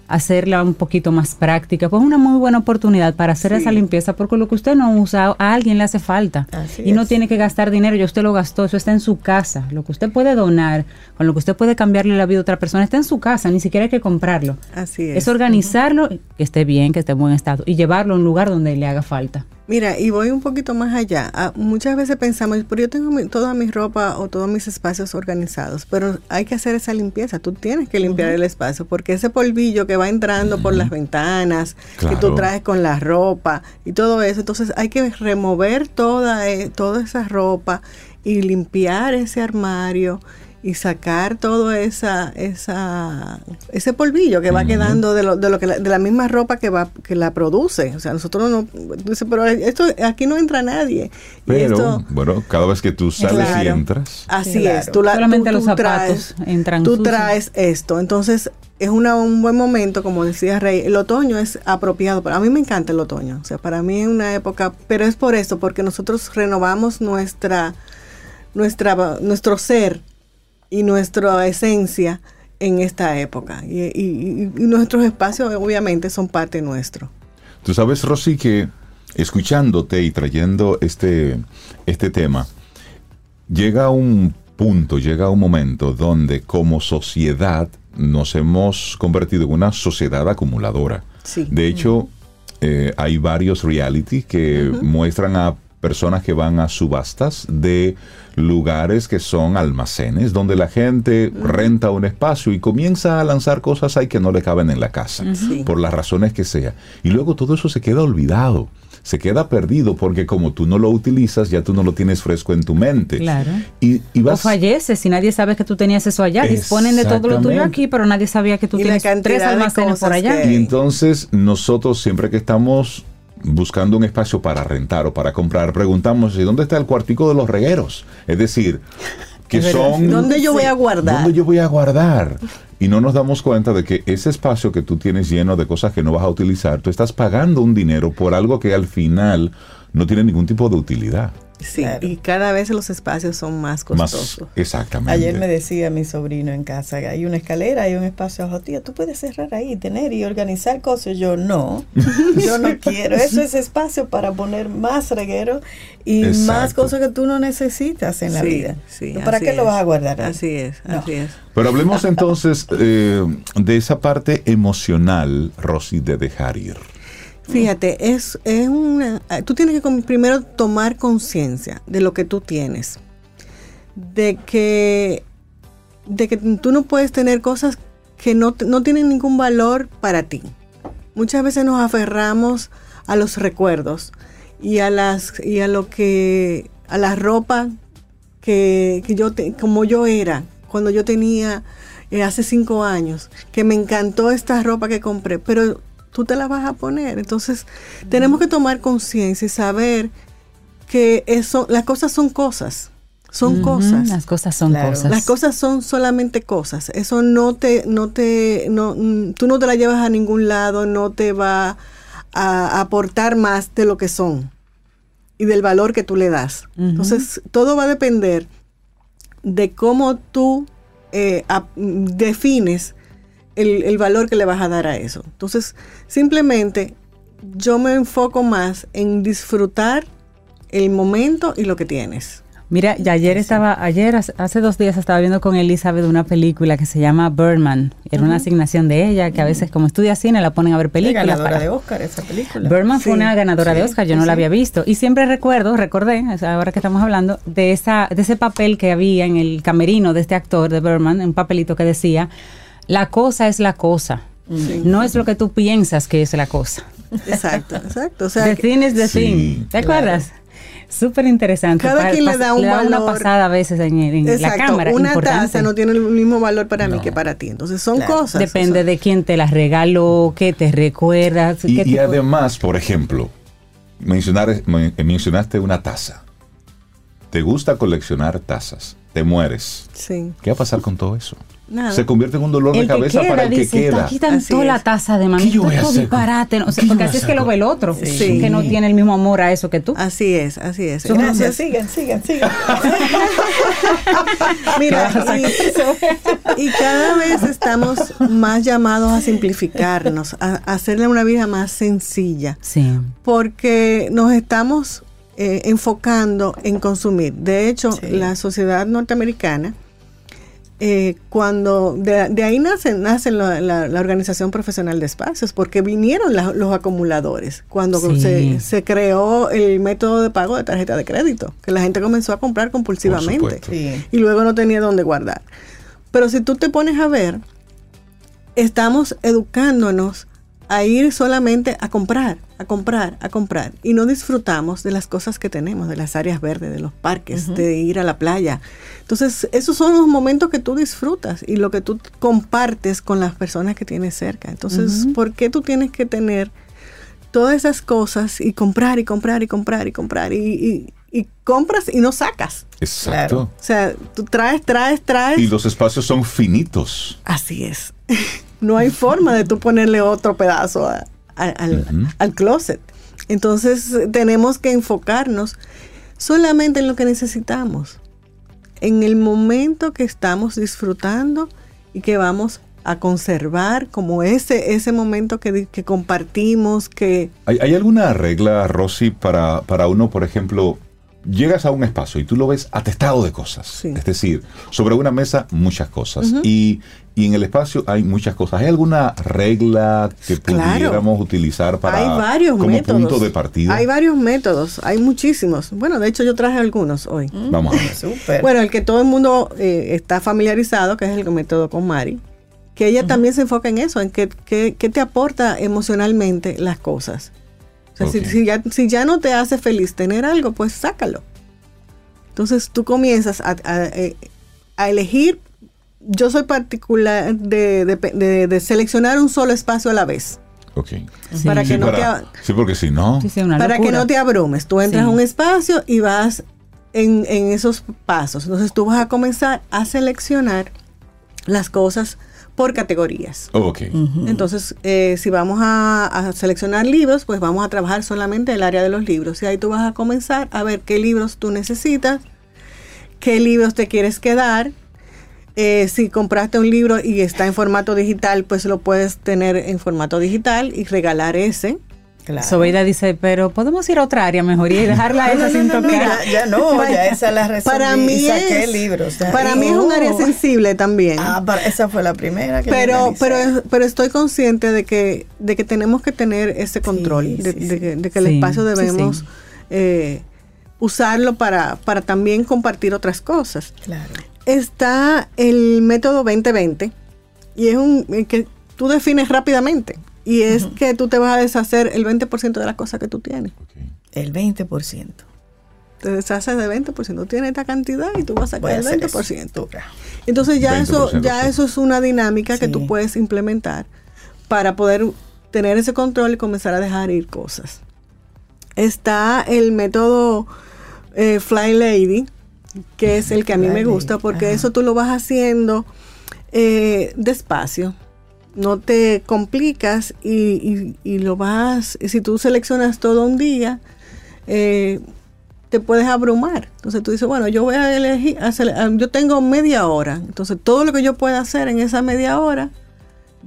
hacerla un poquito más práctica, pues es una muy buena oportunidad para hacer Sí. esa limpieza, porque lo que usted no usa, a alguien le hace falta. Así y no es. tiene que gastar dinero, ya usted lo gastó, eso está en su casa. Lo que usted puede donar, con lo que usted puede cambiarle la vida a otra persona, está en su casa, ni siquiera hay que comprarlo. Así es. Es organizarlo, que esté bien, que esté en buen estado, y llevarlo a un lugar donde le haga falta. Mira, y voy un poquito más allá. Ah, muchas veces pensamos, pero yo tengo mi- toda mi ropa o todos mis espacios organizados, pero hay que hacer esa limpieza. Tú tienes que limpiar el espacio porque ese polvillo que va entrando por las ventanas, que tú traes con la ropa y todo eso, entonces hay que remover toda, eh, toda esa ropa y limpiar ese armario y sacar todo esa, esa, ese polvillo que va quedando de lo, de lo que la, de la misma ropa que va que la produce. O sea, nosotros no dice, pero esto aquí no entra nadie. Y Pero, esto- bueno, cada vez que tú sales y entras, Así Claro. es, tú, la, Solamente tú- los zapatos traes, entran tú sucios. traes esto. Entonces, es una- un buen momento, como decía Rey, el otoño es apropiado. Para a mí me encanta el otoño, o sea, para mí es una época, pero es por eso, porque nosotros renovamos nuestra, nuestra, nuestro ser y nuestra esencia en esta época. Y, y- y- y nuestros espacios, obviamente, son parte nuestro. Tú sabes, Rosy, que escuchándote y trayendo este, este tema, llega un punto, llega un momento donde como sociedad nos hemos convertido en una sociedad acumuladora. Sí. De hecho, eh, hay varios reality que muestran a personas que van a subastas de lugares que son almacenes, donde la gente renta un espacio y comienza a lanzar cosas ahí que no le caben en la casa, Sí. por las razones que sea. Y luego todo eso se queda olvidado, se queda perdido, porque como tú no lo utilizas, ya tú no lo tienes fresco en tu mente. Claro. Y, y O vas... falleces y nadie sabe que tú tenías eso allá. Disponen de todo lo tuyo aquí, pero nadie sabía que tú Y tienes tres almacenes por allá. que- Y entonces nosotros siempre que estamos buscando un espacio para rentar o para comprar, preguntamos, ¿y dónde está el cuartico de los regueros? Es decir, [LAUGHS] que Es son... ¿Dónde yo voy a guardar? ¿Dónde yo voy a guardar? Y no nos damos cuenta de que ese espacio que tú tienes lleno de cosas que no vas a utilizar, tú estás pagando un dinero por algo que al final no tiene ningún tipo de utilidad. Sí, Claro. y cada vez los espacios son más Más costosos. exactamente. Ayer me decía mi sobrino en casa, hay una escalera, hay un espacio abajo, tía, tú puedes cerrar ahí, tener y organizar cosas. Yo no, [LAUGHS] yo no quiero. Eso es espacio para poner más reguero y Exacto. más cosas que tú no necesitas en la Sí, vida. sí, ¿Para qué lo vas a guardar? ahí? Así es, No. así es. Pero hablemos entonces eh, de esa parte emocional, Rosy, de dejar ir. Fíjate, es, es una, tú tienes que primero tomar conciencia de lo que tú tienes, de que, de que tú no puedes tener cosas que no, no tienen ningún valor para ti. Muchas veces nos aferramos a los recuerdos y a las y a lo que a la ropa que, que yo te- como yo era cuando yo tenía eh, hace cinco años que me encantó esta ropa que compré pero tú te la vas a poner entonces tenemos que tomar conciencia y saber que eso las cosas son cosas son cosas Las cosas son Claro. cosas. las cosas son solamente cosas. Eso no te, no te, no, mm, tú no te la llevas a ningún lado, no te va a aportar más de lo que son y del valor que tú le das. Entonces, todo va a depender de cómo tú eh, mm, defines el, el valor que le vas a dar a eso. Entonces, simplemente yo me enfoco más en disfrutar el momento y lo que tienes. Mira, ya ayer estaba, ayer, hace- dos días estaba viendo con Elizabeth una película que se llama Birdman. Era una asignación de ella, que a veces como estudia cine la ponen a ver películas. ganadora para- de Oscar esa película. Birdman fue una ganadora de Oscar, yo sí, no la había visto. Y siempre recuerdo, recordé, ahora que estamos hablando, de, esa, de ese papel que había en el camerino de este actor de Birdman, un papelito que decía, la cosa es la cosa. Sí. No es lo que tú piensas que es la cosa. Exacto, exacto. O sea, the thing is the Sí, thing. ¿Te claro. acuerdas? Súper interesante. Cada quien le da un una valor. pasada a veces en, en la Exacto, cámara. una importante. taza no tiene el mismo valor para mí que para ti. Entonces son Claro, cosas. Depende o sea, de quién te la regaló, qué te recuerda. qué Y, además, por ejemplo, mencionar, men- mencionaste una taza. Te gusta coleccionar tazas, te mueres. Sí. ¿Qué va a pasar con todo eso? Nada. Se convierte en un dolor el de que cabeza queda, para el que queda. aquí Así toda la taza de ¿Qué mami, yo voy a todo hacer disparate. O sea, ¿Qué yo porque así es que lo ve el otro, Sí. que no tiene el mismo amor a eso que tú. Así es, así es. Gracias, Entonces, sigan, sigan, sigan. [LAUGHS] mira, y, [LAUGHS] y cada vez estamos más llamados a simplificarnos, a, a hacerle una vida más sencilla, Sí. porque nos estamos eh, enfocando en consumir. De hecho, Sí. la sociedad norteamericana, eh, cuando de, de ahí nace, nace la, la- la Organización Profesional de Espacios, porque vinieron la- los acumuladores, cuando Sí. se, se creó el método de pago de tarjeta de crédito, que la gente comenzó a comprar compulsivamente. Sí. y luego no tenía dónde guardar. Pero si tú te pones a ver, estamos educándonos a ir solamente a comprar, a comprar, a comprar. Y no disfrutamos de las cosas que tenemos, de las áreas verdes, de los parques, de ir a la playa. Entonces, esos son los momentos que tú disfrutas y lo que tú compartes con las personas que tienes cerca. Entonces, ¿por qué tú tienes que tener todas esas cosas y comprar y comprar y comprar y comprar y, y- y compras y no sacas? Exacto. O sea, tú traes, traes, traes. Y los espacios son finitos. Así es. [LAUGHS] no hay forma de tú ponerle otro pedazo a- a- al, closet. Entonces tenemos que enfocarnos solamente en lo que necesitamos, en el momento que estamos disfrutando y que vamos a conservar como ese, ese momento que, que compartimos, que ¿Hay, hay alguna regla, Rosy, para, para uno, por ejemplo, llegas a un espacio y tú lo ves atestado de cosas? Sí. Es decir, sobre una mesa muchas cosas. y, y en el espacio hay muchas cosas. ¿Hay alguna regla que Claro. pudiéramos utilizar para hay varios como métodos. punto de partida? Hay varios métodos, hay muchísimos. Bueno, de hecho yo traje algunos hoy. Vamos a ver. [LAUGHS] Bueno, el que todo el mundo eh, está familiarizado, que es el método con Mari, que ella también se enfoca en eso, en qué que, que te aporta emocionalmente las cosas. O sea, si- ya, si ya no te hace feliz tener algo, pues sácalo. Entonces tú comienzas a, a, eh, a elegir, yo soy particular de, de- de- de seleccionar un solo espacio a la vez, Ok. Sí. para que Sí, no te... para- sí, porque si no... Para que no te abrumes. Tú entras Sí. a un espacio y vas en, en esos pasos. Entonces tú vas a comenzar a seleccionar las cosas por categorías. Oh, ok. Entonces, eh, si vamos a, a seleccionar libros, pues vamos a trabajar solamente el área de los libros. Y ahí tú vas a comenzar a ver qué libros tú necesitas, qué libros te quieres quedar. Eh, si compraste un libro y está en formato digital, pues lo puedes tener en formato digital y regalar ese. Claro. Sobeida dice, pero podemos ir a otra área mejor y dejarla [LAUGHS] esa sin tocar. Mira, ya no, Para- ya esa la resolví Para mí y saqué es, libros. ya. para mí es un área oh. sensible también. Ah, para- esa fue la primera que pero pero pero estoy consciente de que de que tenemos que tener ese control Sí, de, sí, de sí. que, de que el Sí, espacio debemos sí. eh, usarlo para para también compartir otras cosas Claro. está el método 2020 y es un eh, que tú defines rápidamente y es que tú te vas a deshacer el 20% de las cosas que tú tienes Ok. El 20%. te deshaces del 20% tú tienes esta cantidad y tú vas a sacar el hacer 20% eso. Entonces ya eso 20% ya eso es una dinámica que tú puedes implementar para poder tener ese control y comenzar a dejar ir cosas. Está el método eh, Fly Lady, que es el que a mí Fly me gusta, porque ajá. eso tú lo vas haciendo eh, despacio. No te complicas y, y- y lo vas, si tú seleccionas todo un día, eh, te puedes abrumar. Entonces tú dices, bueno, yo voy a elegir, a sele- a- yo tengo media hora. Entonces todo lo que yo pueda hacer en esa media hora,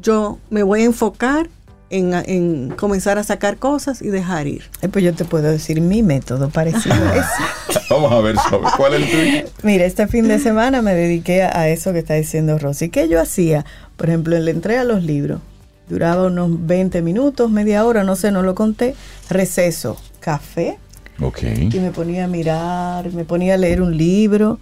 yo me voy a enfocar en, en comenzar a sacar cosas y dejar ir. Eh, pues yo te puedo decir mi método parecido a ese. [LAUGHS] Vamos a ver, Sobe, ¿cuál es el tuyo? Mira, este fin de semana me dediqué a eso que está diciendo Rosy. ¿Qué yo hacía? Por ejemplo, en la entrega a los libros. Duraba unos 20 minutos, media hora, no sé, no lo conté. Receso, café, Ok. y me ponía a mirar, me ponía a leer un libro,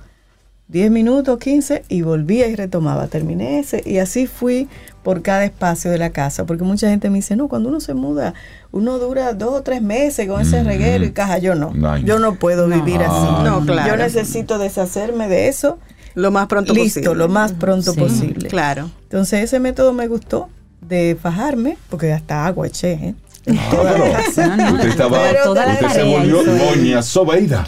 10 minutos, 15, y volvía y retomaba. Terminé ese, y así fui por cada espacio de la casa, porque mucha gente me dice, no, cuando uno se muda, uno dura dos o tres meses con ese Mm. reguero y caja. Yo no, yo no puedo vivir así. no, claro. Yo necesito deshacerme de eso, Lo más pronto listo, posible. lo más pronto Sí. posible. Claro. Entonces ese método me gustó de fajarme, porque hasta agua eché, ¿eh? Ah, pero No, no, usted estaba, pero la usted se volvió doña Sobeida.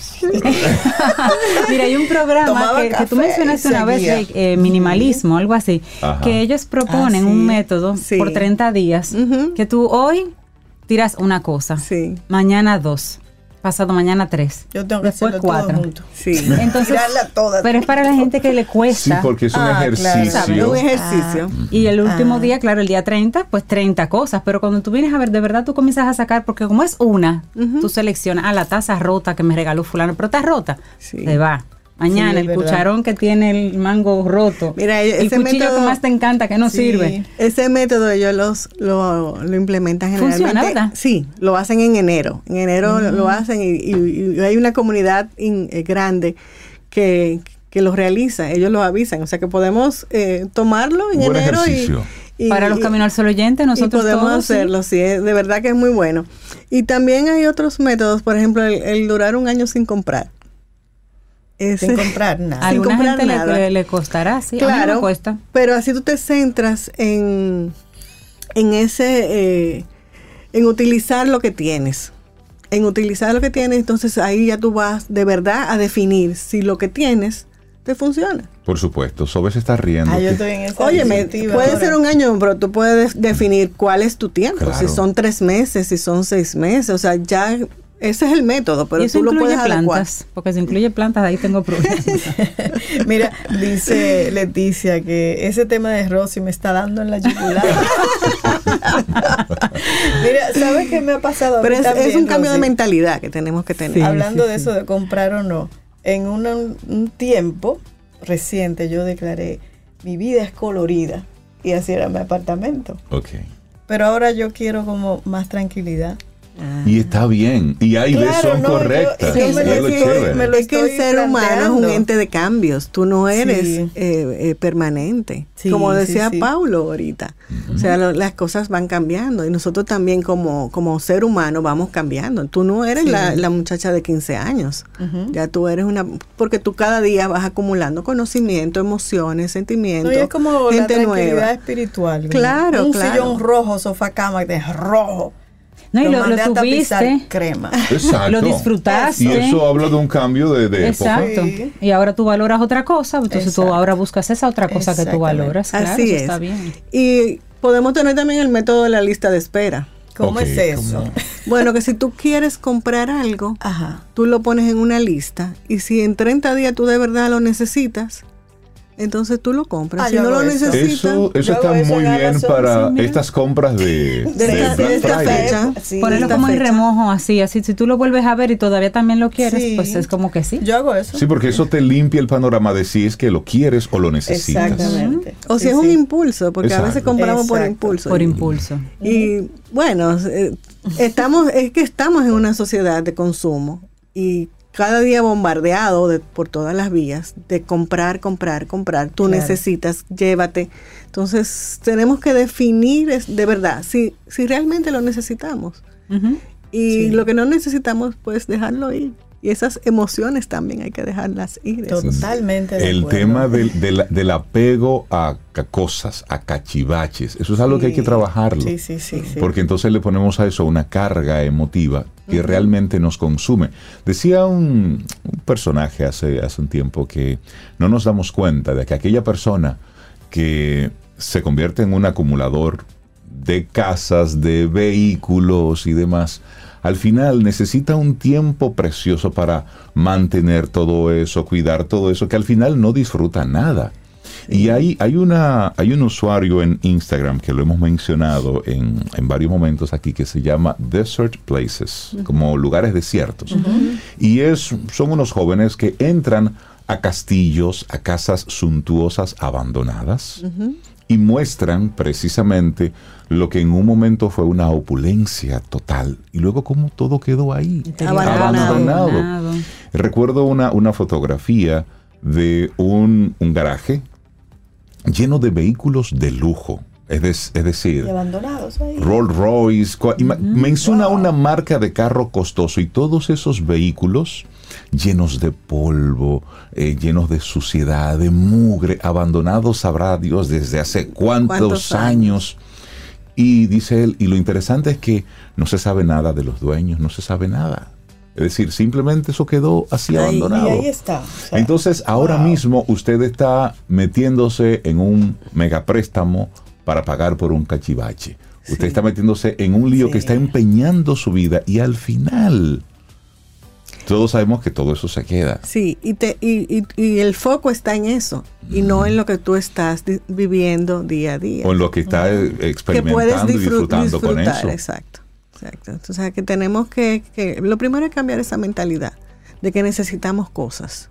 Mira, hay un programa que, que tú mencionaste una vez. Rey, eh, minimalismo, algo así, Ajá. que ellos proponen Ah, sí. un método Sí. por 30 días, que tú hoy tiras una cosa, Sí. mañana dos, pasado mañana tres, Yo tengo que después todo cuatro. junto. Sí. [LAUGHS] Entonces, Tirarla toda. pero es para la gente que le Sí, cuesta. porque es un Ah, claro. Es ejercicio. un ejercicio. Y el último Ah. día, claro, el día 30, pues 30 cosas. Pero cuando tú vienes a ver, de verdad tú comienzas a sacar, porque como es una, tú seleccionas, ah, la taza rota que me regaló fulano, pero está rota, Sí. se va. Mañana Sí, el verdad. cucharón que tiene el mango roto. Mira, el ese cuchillo método- que más te encanta, que no Sí. sirve. Ese método ellos los, lo, lo implementan Funciona, generalmente. ¿verdad? Sí, lo hacen en enero. En enero lo- lo hacen y, y- y hay una comunidad in- eh, grande que, que los realiza. Ellos lo avisan. O sea que podemos eh, tomarlo en Buen enero y, ejercicio. Y- Para los caminos al sol oyentes, nosotros y podemos todos, sí. hacerlo, sí, es- de verdad que es muy bueno. Y también hay otros métodos, por ejemplo, el, el durar un año sin comprar. Ese- Sin comprar [LAUGHS] nada. A sin alguna comprar gente le- nada. le, le costará, sí. A mí no Claro, me cuesta. pero así tú te centras en, en ese, eh, en utilizar lo que tienes. En utilizar lo que tienes, entonces ahí ya tú vas de verdad a definir si lo que tienes te funciona. Por supuesto, Sobe se está riendo. Ah, yo estoy en esa Oye, puede ahora. ser un año, pero tú puedes definir cuál es tu tiempo. Claro. Si son tres meses, si son seis meses, o sea, ya ese es el método, pero eso tú lo puedes adecuar. plantas, porque si incluye plantas, ahí tengo problemas. [LAUGHS] Mira, dice [LAUGHS] Leticia que ese tema de Rosy me está dando en la yugular. [LAUGHS] Mira, ¿sabes qué me ha pasado? a Pero mí es, un cambio de mentalidad que tenemos que tener. Sí. Hablando de eso de comprar o no, en una- un tiempo reciente yo declaré mi vida es colorida y así era mi apartamento. Ok. Pero ahora yo quiero como más tranquilidad. Y está bien. Y hay Claro, veces son no, correctas. yo es me lo lo estoy- me lo es que el ser humano es un ente de cambios. Tú no eres Sí. eh, eh, permanente. Sí, como sí, decía sí. Paulo ahorita. O sea, lo- las cosas van cambiando y nosotros también como, como ser humano vamos cambiando. Tú no eres Sí. la, la muchacha de 15 años. Ya tú eres una... Porque tú cada día vas acumulando conocimiento, emociones, No, sentimientos, y es como la tranquilidad nueva. espiritual. ¿no? Claro, Un claro. sillón rojo, sofá cama de rojo. No, y lo, lo tapizar tuviste, crema. [LAUGHS] Exacto. lo disfrutaste. Y eso habla de un cambio de, de época. Exacto. Sí. Y ahora tú valoras otra cosa, entonces tú ahora buscas esa otra cosa que tú valoras. Claro, Así eso es. está bien. Y podemos tener también el método de la lista de espera. ¿Cómo es eso? ¿cómo? [LAUGHS] Bueno, que si tú quieres comprar algo, Ajá. tú lo pones en una lista y si en 30 días tú de verdad lo necesitas, entonces tú lo compras. Ah, si yo no lo eso. necesitas, Eso, está eso, muy bien para estas compras de, De de esta- Black de esta Friday. fecha. Sí, Ponerlo esta como en fecha. remojo, así, así. Si tú lo vuelves a ver y todavía también lo quieres, Sí. pues es como que sí. Yo hago eso. Sí, porque eso te limpia el panorama de si es que lo quieres o lo necesitas. Exactamente. o si Sí, es un impulso, porque a veces Exacto. compramos por impulso. Por impulso. Y bueno, eh, estamos, es que estamos en una sociedad de consumo y cada día bombardeado de- por todas las vías de comprar, comprar, comprar. Tú Claro. necesitas, llévate. Entonces tenemos que definir es- de verdad si, si realmente lo necesitamos. Y Sí. lo que no necesitamos, pues dejarlo ir. Y esas emociones también hay que dejarlas ir. Totalmente. de El acuerdo. tema del, del- del apego a cosas, a cachivaches, eso es algo que hay que trabajarlo. Sí, sí, sí. sí. Porque entonces le ponemos a eso una carga emotiva que realmente nos consume. Decía un, un personaje hace, hace un tiempo que no nos damos cuenta de que aquella persona que se convierte en un acumulador de casas, de vehículos y demás, al final necesita un tiempo precioso para mantener todo eso, cuidar todo eso, que al final no disfruta nada. Y hay, hay, una, hay un usuario en Instagram que lo hemos mencionado en, en varios momentos aquí que se llama Desert Places, como lugares desiertos. Y es, son unos jóvenes que entran a castillos, a casas suntuosas abandonadas y muestran precisamente lo que en un momento fue una opulencia total y luego cómo todo quedó ahí. Abandonado. Abandonado. Recuerdo una, una fotografía de un, un garaje lleno de vehículos de lujo. Es, des- es decir, abandonados ahí. Rolls Royce. Menciona una marca de carro costoso y todos esos vehículos llenos de polvo, eh, llenos de suciedad, de mugre, abandonados, sabrá Dios, desde hace cuántos, ¿Cuántos años. Y dice él, y lo interesante es que no se sabe nada de los dueños, no se sabe nada. Es decir, simplemente eso quedó así Ahí- abandonado. ahí está. o sea, Entonces, ahora wow. mismo usted está metiéndose en un megapréstamo para pagar por un cachivache. Usted está metiéndose en un lío Sí. que está empeñando su vida y al final todos sabemos que todo eso se queda. Sí, y, te, y, y, y el foco está en eso y no en lo que tú estás viviendo día a día. O en lo que está que experimentando y disfru- disfrutando con disfrutar, eso. Exacto, exacto. O sea, que tenemos que, que, lo primero es cambiar esa mentalidad de que necesitamos cosas.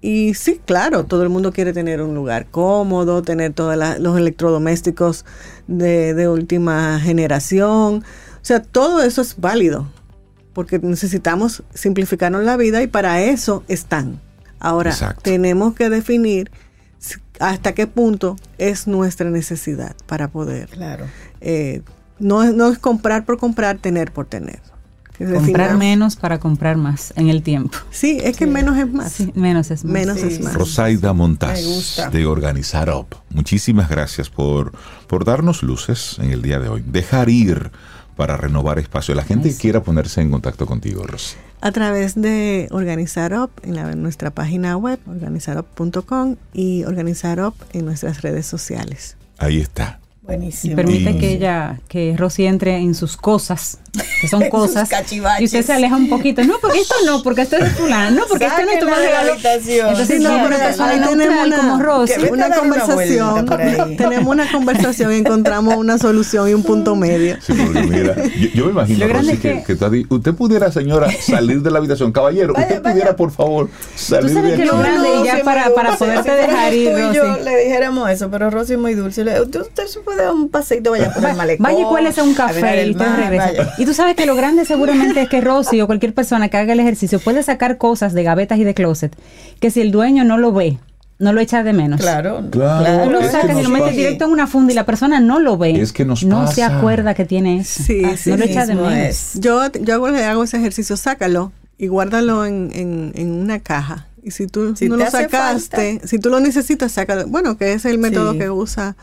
Y sí, claro, todo el mundo quiere tener un lugar cómodo, tener todos los electrodomésticos de, de última generación. O sea, todo eso es válido, porque necesitamos simplificarnos la vida y para eso están. Ahora, Exacto. tenemos que definir hasta qué punto es nuestra necesidad para poder. Claro. eh, no, es- no es comprar por comprar, tener por tener. Comprar definamos- menos para comprar más en el tiempo. Sí, es que menos es más. Sí, menos es más. Menos Sí, es más. Rosaida Montaz de Organizar Up. Muchísimas gracias por, por darnos luces en el día de hoy. Dejar ir para renovar espacio. La gente quiera ponerse en contacto contigo, Rosy. A través de Organizar Up en, la- en nuestra página web, organizarup.com y Organizar Up en nuestras redes sociales. Ahí está. Y Buenísimo. permite Y- que ella, que Rosy entre en sus cosas, que son [LAUGHS] cosas, y usted se aleja un poquito. No, porque esto no, porque esto es de fulano, no, porque esto no es tu regalo. habitación. Entonces, Sí, no, pero ahí tenemos una- como Rosy. Una conversación, [LAUGHS] tenemos una conversación y encontramos una solución y un punto medio. Sí, porque mira, yo, yo me imagino, Lo Rosy, es que, usted pudiera, señora, salir de la habitación. Caballero, Vaya, usted vaya. pudiera, por favor, salir sabes de que lo grande y ya para- para poderte dejar ir, tú y yo le dijéramos eso, pero Rosy es muy dulce. Usted se puede dar un paseito, vaya por el malecón. Vaya y cuélese un café y mar, regresa. vaya. Y tú sabes que lo grande seguramente es que Rosy o cualquier persona que haga el ejercicio puede sacar cosas de gavetas y de closet que si el dueño no lo ve, no lo echa de menos. Claro, Claro, Tú lo sacas y lo metes directo en una funda y la persona no lo ve. Es que nos no se acuerda que tiene eso. Sí, Así sí, no lo echa de menos. es. Yo, yo hago, le hago ese ejercicio, sácalo y guárdalo en, en- en una caja. Y si tú Si no lo sacaste, si tú lo necesitas, sácalo. Bueno, que es el método Sí. que usa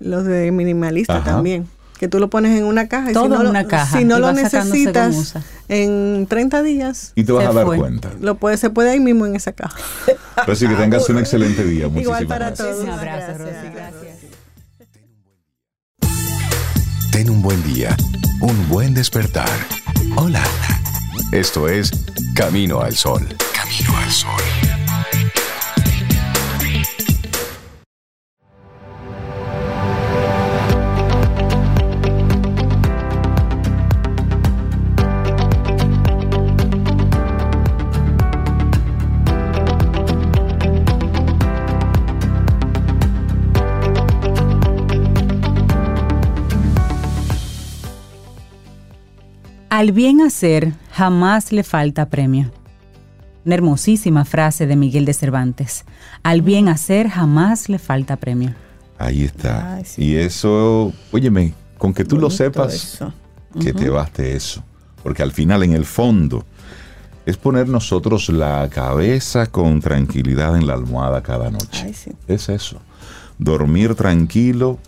los de minimalista Ajá. también. Que tú lo pones en una caja. Y Todo si no en lo- caja, Si no necesitas en 30 días, Y te vas Se a dar fue. cuenta. lo puede, se puede ahí mismo en esa caja. [LAUGHS] Rosy, que tengas un excelente día. Muchísimas Igual para gracias. todos. Un abrazo. Rosy. Gracias. Ten un buen día, un buen despertar. Hola. Esto es Camino al Sol. Camino al Sol. Al bien hacer jamás le falta premio. Una hermosísima frase de Miguel de Cervantes. Al bien hacer jamás le falta premio. Ahí está. Ay, sí. Y eso, óyeme, con que tú lo sepas, eso. que te baste eso. Porque al final, en el fondo, es poner nosotros la cabeza con tranquilidad en la almohada cada noche. Ay, sí. Es eso. Dormir tranquilo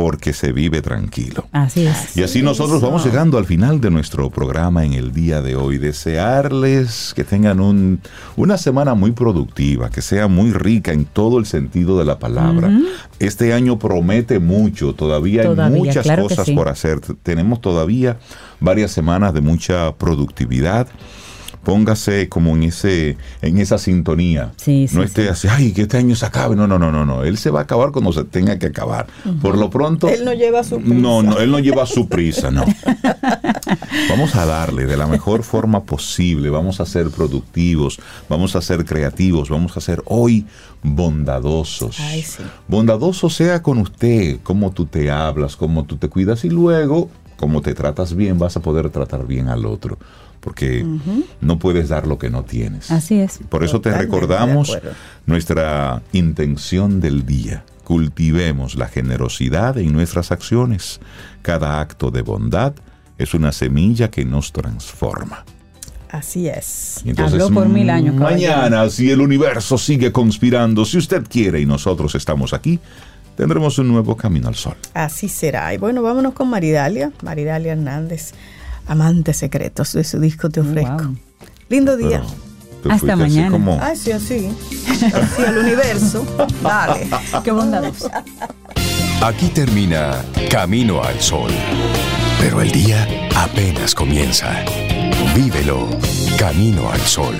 porque se vive tranquilo. Así es. Y así nosotros vamos llegando al final de nuestro programa en el día de hoy. Desearles que tengan un- una semana muy productiva, que sea muy rica en todo el sentido de la palabra. Este año promete mucho, todavía, Todavía, hay muchas claro cosas sí. por hacer. Tenemos todavía varias semanas de mucha productividad. Póngase como en ese en esa sintonía. Sí, sí, no esté así, ay, que este año se acabe. No, no, no, no, no. Él se va a acabar cuando se tenga que acabar. Por lo pronto. Él no lleva su prisa. No, no, él no lleva su prisa, no. [LAUGHS] Vamos a darle de la mejor forma posible, vamos a ser productivos, vamos a ser creativos, vamos a ser hoy bondadosos. Ay, sí. Bondadoso sea con usted, cómo tú te hablas, cómo tú te cuidas y luego, como te tratas bien, vas a poder tratar bien al otro. Porque no puedes dar lo que no tienes. Así es. Por eso te Totalmente recordamos nuestra intención del día. Cultivemos la generosidad en nuestras acciones. Cada acto de bondad es una semilla que nos transforma. Así es. Entonces, Habló por mil años, Mañana, si el universo sigue conspirando, si usted quiere y nosotros estamos aquí, tendremos un nuevo camino al sol. Así será. Y bueno, vámonos con Maridalia, Maridalia Hernández, Amantes Secretos de su disco Te ofrezco. Wow. Lindo día. Pero Hasta fuiste así mañana. como- Ay, sí, así. Así el universo. Dale. [LAUGHS] Qué bondadoso. Aquí termina Camino al Sol. Pero el día apenas comienza. Vívelo Camino al Sol.